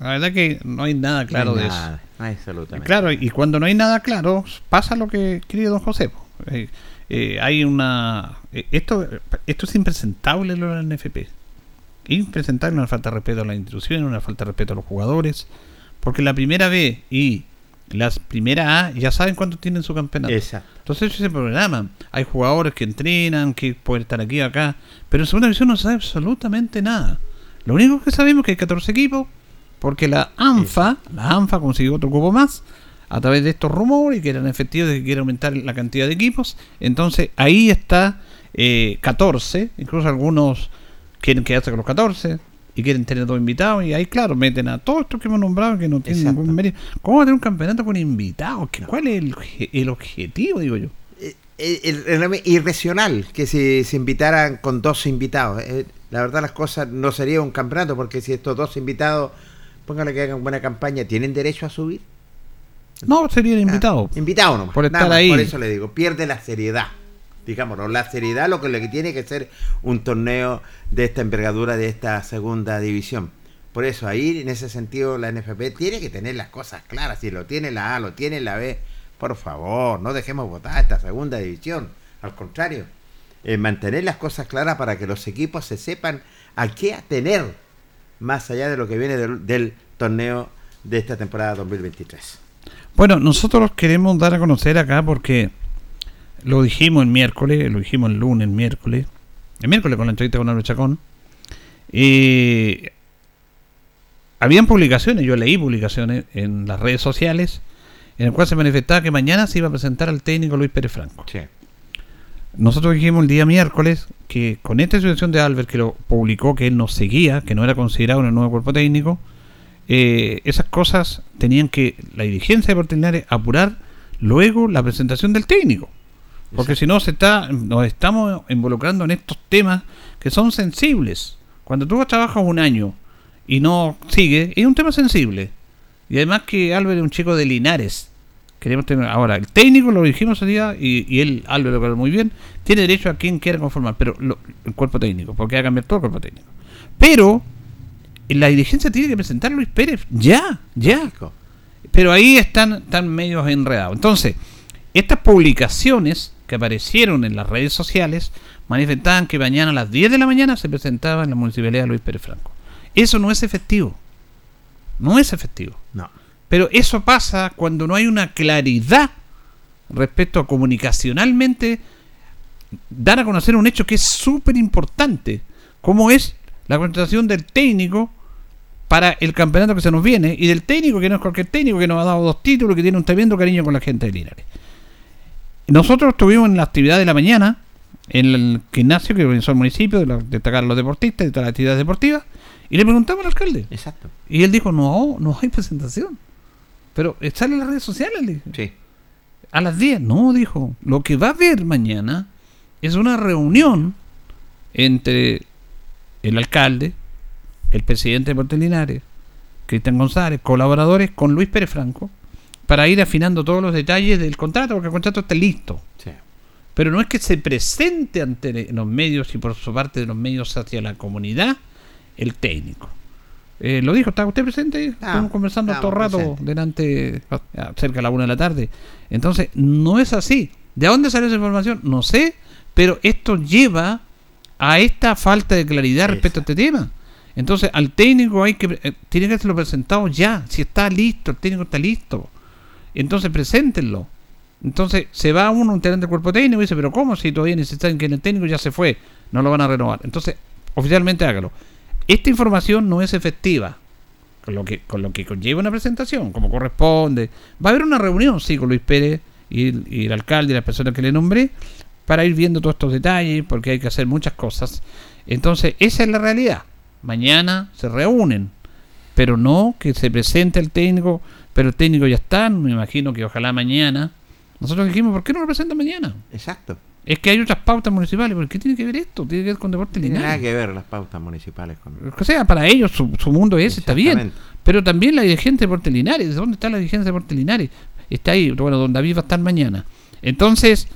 La verdad que no hay nada claro No hay de nada, eso. no hay absolutamente Claro, y cuando no hay nada claro, pasa lo que querido don José. Eh, eh, hay una. eh, esto, esto es impresentable lo del NFP. Impresentable, una falta de respeto a las instituciones, una falta de respeto a los jugadores. Porque la primera B y las primera A ya saben cuánto tienen su campeonato. Exacto. Entonces ellos se programan. Hay jugadores que entrenan, que pueden estar aquí o acá. Pero en segunda división no sabe absolutamente nada. Lo único que sabemos es que hay 14 equipos. Porque la ANFA, la ANFA consiguió otro cupo más a través de estos rumores que eran efectivos de que quiere aumentar la cantidad de equipos. Entonces ahí está eh, 14, incluso algunos quieren quedarse con los 14 y quieren tener dos invitados y ahí claro meten a todos estos que hemos nombrado que no tienen Exacto. ningún mérito. ¿Cómo va a tener un campeonato con invitados? ¿Qué- ¿Cuál es el, el objetivo, digo yo? Eh, eh, el- irracional que se, se invitaran con dos invitados. Eh, la verdad las cosas no sería un campeonato porque si estos dos invitados, póngale que hagan buena campaña, ¿tienen derecho a subir? No, serían invitados. invitados nomás. Por nada estar más, ahí. Por eso le digo, pierde la seriedad. digámoslo, la seriedad lo que, lo que tiene que ser un torneo de esta envergadura de esta segunda división. Por eso ahí, en ese sentido, la NFP tiene que tener las cosas claras. Si lo tiene la A, lo tiene la B, por favor, no dejemos votar esta segunda división. Al contrario, eh, mantener las cosas claras para que los equipos se sepan a qué atener más allá de lo que viene del, del torneo de esta temporada 2023. Bueno, nosotros queremos dar a conocer acá porque lo dijimos el miércoles, lo dijimos el lunes, el miércoles, el miércoles con la entrevista con Álvaro Chacón. Y habían publicaciones, yo leí publicaciones en las redes sociales, en el cual se manifestaba que mañana se iba a presentar al técnico Luis Pérez Franco. Nosotros dijimos el día miércoles que con esta situación de Albert, que lo publicó, que él no seguía, que no era considerado en el nuevo cuerpo técnico, eh, esas cosas tenían que la dirigencia de Portinares apurar luego la presentación del técnico. Porque si no, se está, nos estamos involucrando en estos temas que son sensibles. Cuando tú trabajas un año y no sigue, es un tema sensible. Y además que Albert es un chico de Linares. Queremos tener ahora el técnico, lo dijimos ese día, y, él, Albert, lo muy bien, tiene derecho a quien quiera conformar, pero lo- el cuerpo técnico, porque va a cambiar todo el cuerpo técnico. Pero la dirigencia tiene que presentar a Luis Pérez, ya, ya. Pero ahí están, están medios enredados. Entonces, estas publicaciones que aparecieron en las redes sociales manifestaban que mañana a las 10 de la mañana se presentaba en la municipalidad de Luis Pérez Franco. Eso no es efectivo. No es efectivo. No. Pero eso pasa cuando no hay una claridad respecto a comunicacionalmente dar a conocer un hecho que es súper importante, como es la contratación del técnico para el campeonato que se nos viene y del técnico que no es cualquier técnico que nos ha dado dos títulos que tiene un tremendo cariño con la gente de Linares. Nosotros estuvimos en la actividad de la mañana en el gimnasio que organizó el municipio de la- destacar a los deportistas de todas las actividades deportivas y le preguntamos al alcalde. Exacto. Y él dijo, no, no hay presentación. Pero eh, sale en las redes sociales. le dije. Sí. A las 10, no, dijo. Lo que va a haber mañana es una reunión entre el alcalde, el presidente de Linares, Cristian González, colaboradores con Luis Pérez Franco, para ir afinando todos los detalles del contrato, porque el contrato está listo. Pero no es que se presente ante los medios y por su parte de los medios hacia la comunidad el técnico. Eh, lo dijo, ¿está usted presente? Estamos conversando todo el rato delante, ah, cerca de la una de la tarde. Entonces, no es así. ¿De dónde sale esa información? No sé, pero esto lleva a esta falta de claridad respecto a este tema. Entonces, al técnico hay que eh, tiene que hacerlo presentado ya. Si está listo, el técnico está listo. Entonces, preséntenlo. Entonces, se va uno un terreno del cuerpo técnico y dice, pero ¿cómo si todavía necesitan que el técnico ya se fue? No lo van a renovar. Entonces, oficialmente hágalo. Esta información no es efectiva. Con lo que, con lo que conlleva una presentación, como corresponde. Va a haber una reunión, sí, con Luis Pérez y el alcalde y las personas que le nombré, para ir viendo todos estos detalles, porque hay que hacer muchas cosas. Entonces, esa es la realidad. Mañana se reúnen, pero no que se presente el técnico, pero el técnico ya está, me imagino que ojalá mañana. Nosotros dijimos, ¿por qué no lo presenta mañana? Exacto. Es que hay otras pautas municipales, ¿por qué tiene que ver esto? Tiene que ver con deporte Tiene nada que ver las pautas municipales con. O sea, para ellos su, su mundo es, está bien. Pero también la dirigencia de Deporte Linares. ¿Dónde está la dirigencia de Deporte Linares? Está ahí, bueno, don David va a estar mañana. Entonces,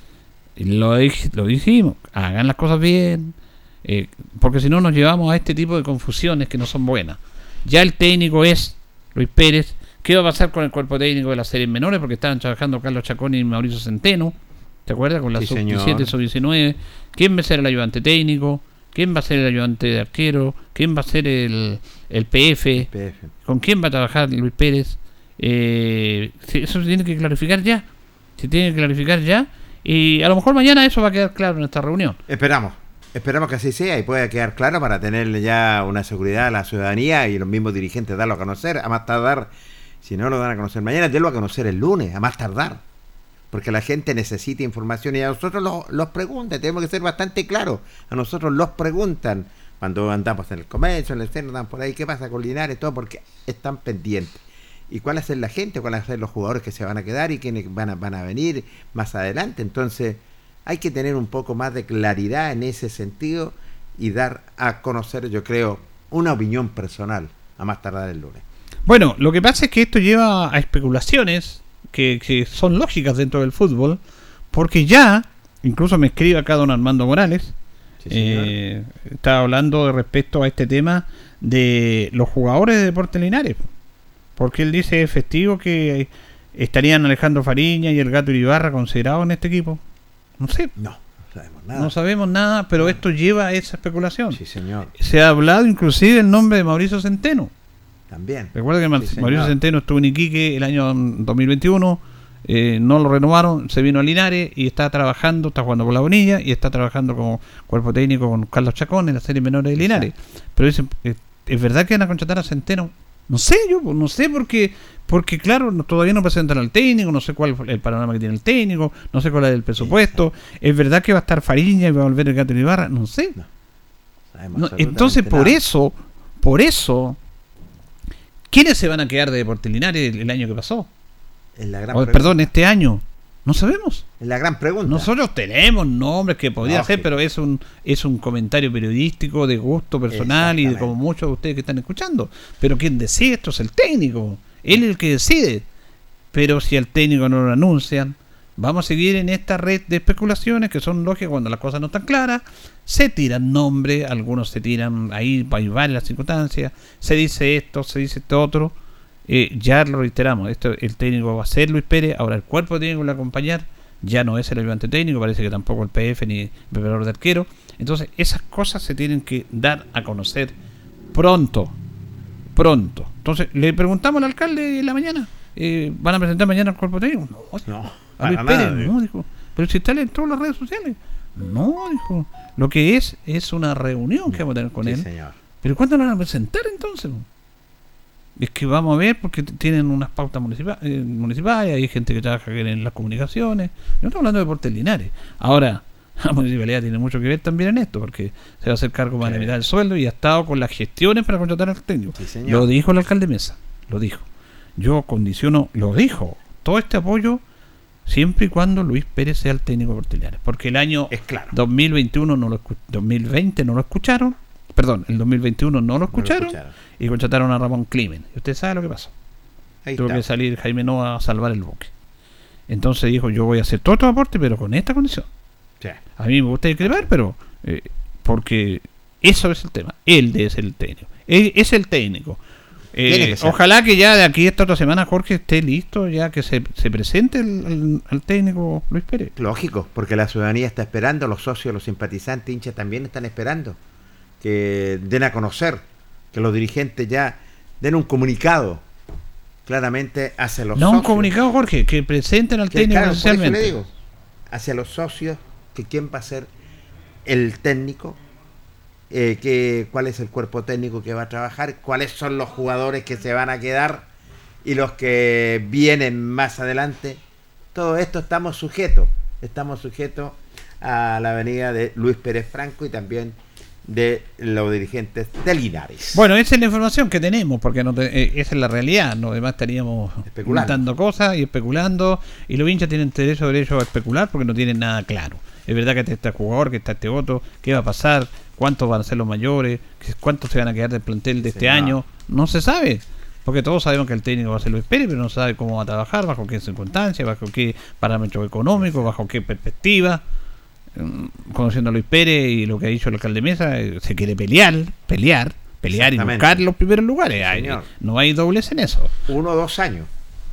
lo, dij- lo dijimos, hagan las cosas bien, eh, porque si no nos llevamos a este tipo de confusiones que no son buenas. Ya el técnico es Luis Pérez. ¿Qué va a pasar con el cuerpo técnico de las series menores? Porque estaban trabajando Carlos Chacón y Mauricio Centeno. ¿Te acuerdas? Con la Sí, sub-17, señor. sub-19. ¿Quién va a ser el ayudante técnico? ¿Quién va a ser el ayudante de arquero? ¿Quién va a ser el, el PF? PF. ¿Con quién va a trabajar Luis Pérez? Eh, eso se tiene que clarificar ya. Se tiene que clarificar ya. Y a lo mejor mañana eso va a quedar claro en esta reunión. Esperamos. Esperamos que así sea y pueda quedar claro para tenerle ya una seguridad a la ciudadanía y los mismos dirigentes darlo a conocer. A más tardar, si no lo dan a conocer mañana, denlo a conocer el lunes, a más tardar. Porque la gente necesita información y a nosotros lo- los preguntan. Tenemos que ser bastante claros. A nosotros los preguntan cuando andamos en el comercio, en el centro, andan por ahí. ¿Qué pasa con Linares? Todo porque están pendientes. ¿Y cuál va a ser la gente? ¿Cuáles van a ser los jugadores que se van a quedar y quiénes van a, van a venir más adelante? Entonces, hay que tener un poco más de claridad en ese sentido y dar a conocer, yo creo, una opinión personal a más tardar el lunes. Bueno, lo que pasa es que esto lleva a especulaciones que, que son lógicas dentro del fútbol, porque ya incluso me escribe acá don Armando Morales. Sí, eh, estaba hablando de respecto a este tema de los jugadores de Deportes Linares. Porque él dice efectivo que estarían Alejandro Fariña y el Gato Iribarra considerados en este equipo. No sé. No, no sabemos nada. No sabemos nada, pero esto lleva a esa especulación. Sí, señor. Se ha hablado inclusive el nombre de Mauricio Centeno. También. Recuerda que señor. Mauricio Centeno estuvo en Iquique el año 2021, eh, no lo renovaron, se vino a Linares y está trabajando, está jugando con la Bonilla y está trabajando como cuerpo técnico con Carlos Chacón en la serie menores de Linares. Pero dicen, eh, ¿es verdad que van a contratar a Centeno? No sé, yo no sé porque, porque claro, no- todavía no presentan al técnico, no sé cuál es el panorama que tiene el técnico, no sé cuál es el presupuesto. ¿Es verdad que va a estar Fariña y va a volver el Gato Ibarra? No sé. No, entonces, por nada. eso, por eso, ¿quiénes se van a quedar de Deportes Linares el, el año que pasó? La gran O, perdón, este año. No sabemos. Es la gran pregunta. Nosotros tenemos nombres que podría Lógico. ser, pero es un es un comentario periodístico de gusto personal y de como muchos de ustedes que están escuchando. Pero quien decide esto es el técnico. Él es el que decide. Pero si al técnico no lo anuncian, vamos a seguir en esta red de especulaciones que son lógicas cuando las cosas no están claras. Se tiran nombres, algunos se tiran ahí, hay varias circunstancias. Se dice esto, se dice esto otro. Eh, ya lo reiteramos, esto el técnico va a ser Luis Pérez, ahora el cuerpo técnico le va a acompañar, ya no es el ayudante técnico, parece que tampoco el PF ni el preparador de arquero. Entonces, esas cosas se tienen que dar a conocer pronto. Pronto. Entonces, le preguntamos al alcalde en la mañana, eh, ¿van a presentar mañana al cuerpo técnico? No, No, a Luis Pérez, nada, no, dijo. Pero si está en todas las redes sociales. No, dijo. Lo que es, es una reunión que vamos a tener con Sí, él. señor. ¿Pero cuándo lo van a presentar entonces? Es que vamos a ver porque tienen unas pautas municipa- eh, municipales, hay gente que trabaja en las comunicaciones. No estamos hablando de Deportes Linares. Ahora, la municipalidad tiene mucho que ver también en esto, porque se va a hacer cargo para la mitad del sueldo y ha estado con las gestiones para contratar al técnico. Lo dijo el alcalde Mesa, lo dijo. Yo condiciono, lo dijo, todo este apoyo siempre y cuando Luis Pérez sea el técnico de. Porque el año 2021 no lo escu- 2020 no lo escucharon, perdón, el 2021 no lo escucharon, escucharon. y contrataron a Ramón Climen. Y usted sabe lo que pasó. Ahí Tuvo está. que salir Jaime Noa a salvar el buque. Entonces dijo, yo voy a hacer todo este aporte, pero con esta condición. Sí. A mí me gusta discrepar, pero eh, porque eso es el tema. Él es el técnico. Él es el técnico. Eh, que ojalá que ya de aquí esta otra semana Jorge esté listo, ya que se, se presente el, el- al técnico Luis Pérez. Lógico, porque la ciudadanía está esperando, los socios, los simpatizantes, hinchas también están esperando que den a conocer, que los dirigentes ya den un comunicado claramente hacia los No un socios. comunicado, Jorge, que presenten al Que, técnico claro, por eso le digo, hacia los socios, que quién va a ser el técnico, eh, que, cuál es el cuerpo técnico que va a trabajar, cuáles son los jugadores que se van a quedar y los que vienen más adelante. Todo esto estamos sujetos, estamos sujetos a la venida de Luis Pérez Franco y también de los dirigentes de Linares. Bueno, esa es la información que tenemos, porque no te- eh, esa es la realidad. No demás estaríamos inventando cosas y especulando. Y los hinchas tienen derecho, derecho a especular porque no tienen nada claro. Es verdad que está este jugador, que está este otro, qué va a pasar, cuántos van a ser los mayores, cuántos se van a quedar del plantel de este año. No se sabe. Porque todos sabemos que el técnico va a ser Luis Pérez, pero no sabe cómo va a trabajar, bajo qué circunstancias, bajo qué parámetros económicos, bajo qué perspectiva. Mm, Conociendo a Luis Pérez y lo que ha dicho el alcalde Mesa, eh, se quiere pelear, pelear, pelear y buscar los primeros lugares. Hay- no hay dobles en eso. Uno o dos años.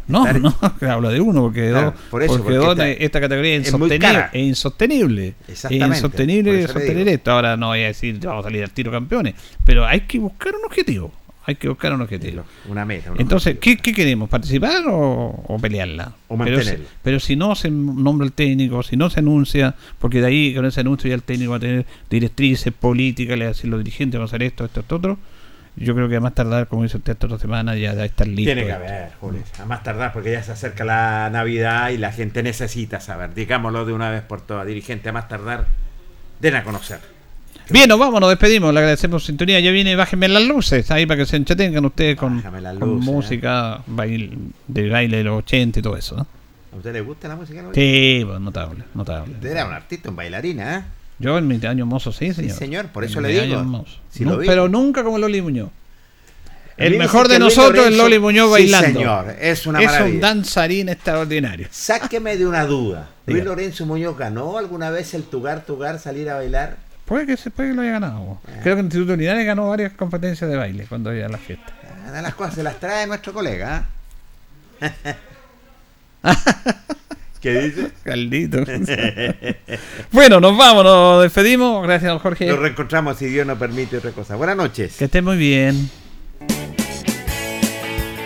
No, Estar- no, habla de uno, porque Claro, dos, por eso, porque porque dos, esta- esta categoría es es insostenible. Es insostenible. Es Exactamente, insostenible por eso le sostener esto. Ahora no voy a decir, vamos a salir al tiro campeones, pero hay que buscar un objetivo. Hay que buscar un objetivo. Una meta. un Entonces, ¿qué, qué queremos? ¿Participar o, o pelearla? O mantenerla. pero si no se nombra el técnico, si no se anuncia, porque de ahí con ese anuncio ya el técnico va a tener directrices políticas, le va a decir los dirigentes, va a hacer esto, esto, esto, otro. Yo creo que a más tardar, como dice usted, esta otra semana ya debe estar listo. Tiene que haber, Julio. A más tardar, porque ya se acerca la Navidad y la gente necesita saber. Digámoslo de una vez por todas. Dirigente, a más tardar, den a conocer. Bien, nos vamos, nos despedimos, le agradecemos sintonía. Ya viene, bájenme las luces ahí para que se entretengan ustedes con, luces, música bail- de baile de los 80 y todo eso. ¿no? ¿A usted le gusta la música? Luis? Sí, pues, notable, notable. Usted era un artista, un bailarina, ¿eh? Yo en mis años mozos, sí, señor. señor, por eso le digo. Si No, pero nunca como Loli Muñoz. El mejor de nosotros es Loli Muñoz Sí, bailando. señor, es una Es maravilla. un danzarín extraordinario. Sáqueme de una duda. Luis. Lorenzo Muñoz ganó alguna vez el Tugar Tugar salir a bailar. Puede que, se, puede que lo haya ganado. Ah. Creo que el Instituto Linares ganó varias competencias de baile cuando había la fiesta. De las cosas se las trae nuestro colega. ¿ah? ¿Qué dice? Caldito. bueno, nos vamos, nos despedimos. Gracias, don Jorge. Nos reencontramos si Dios nos permite otra cosa. Buenas noches. Que esté muy bien.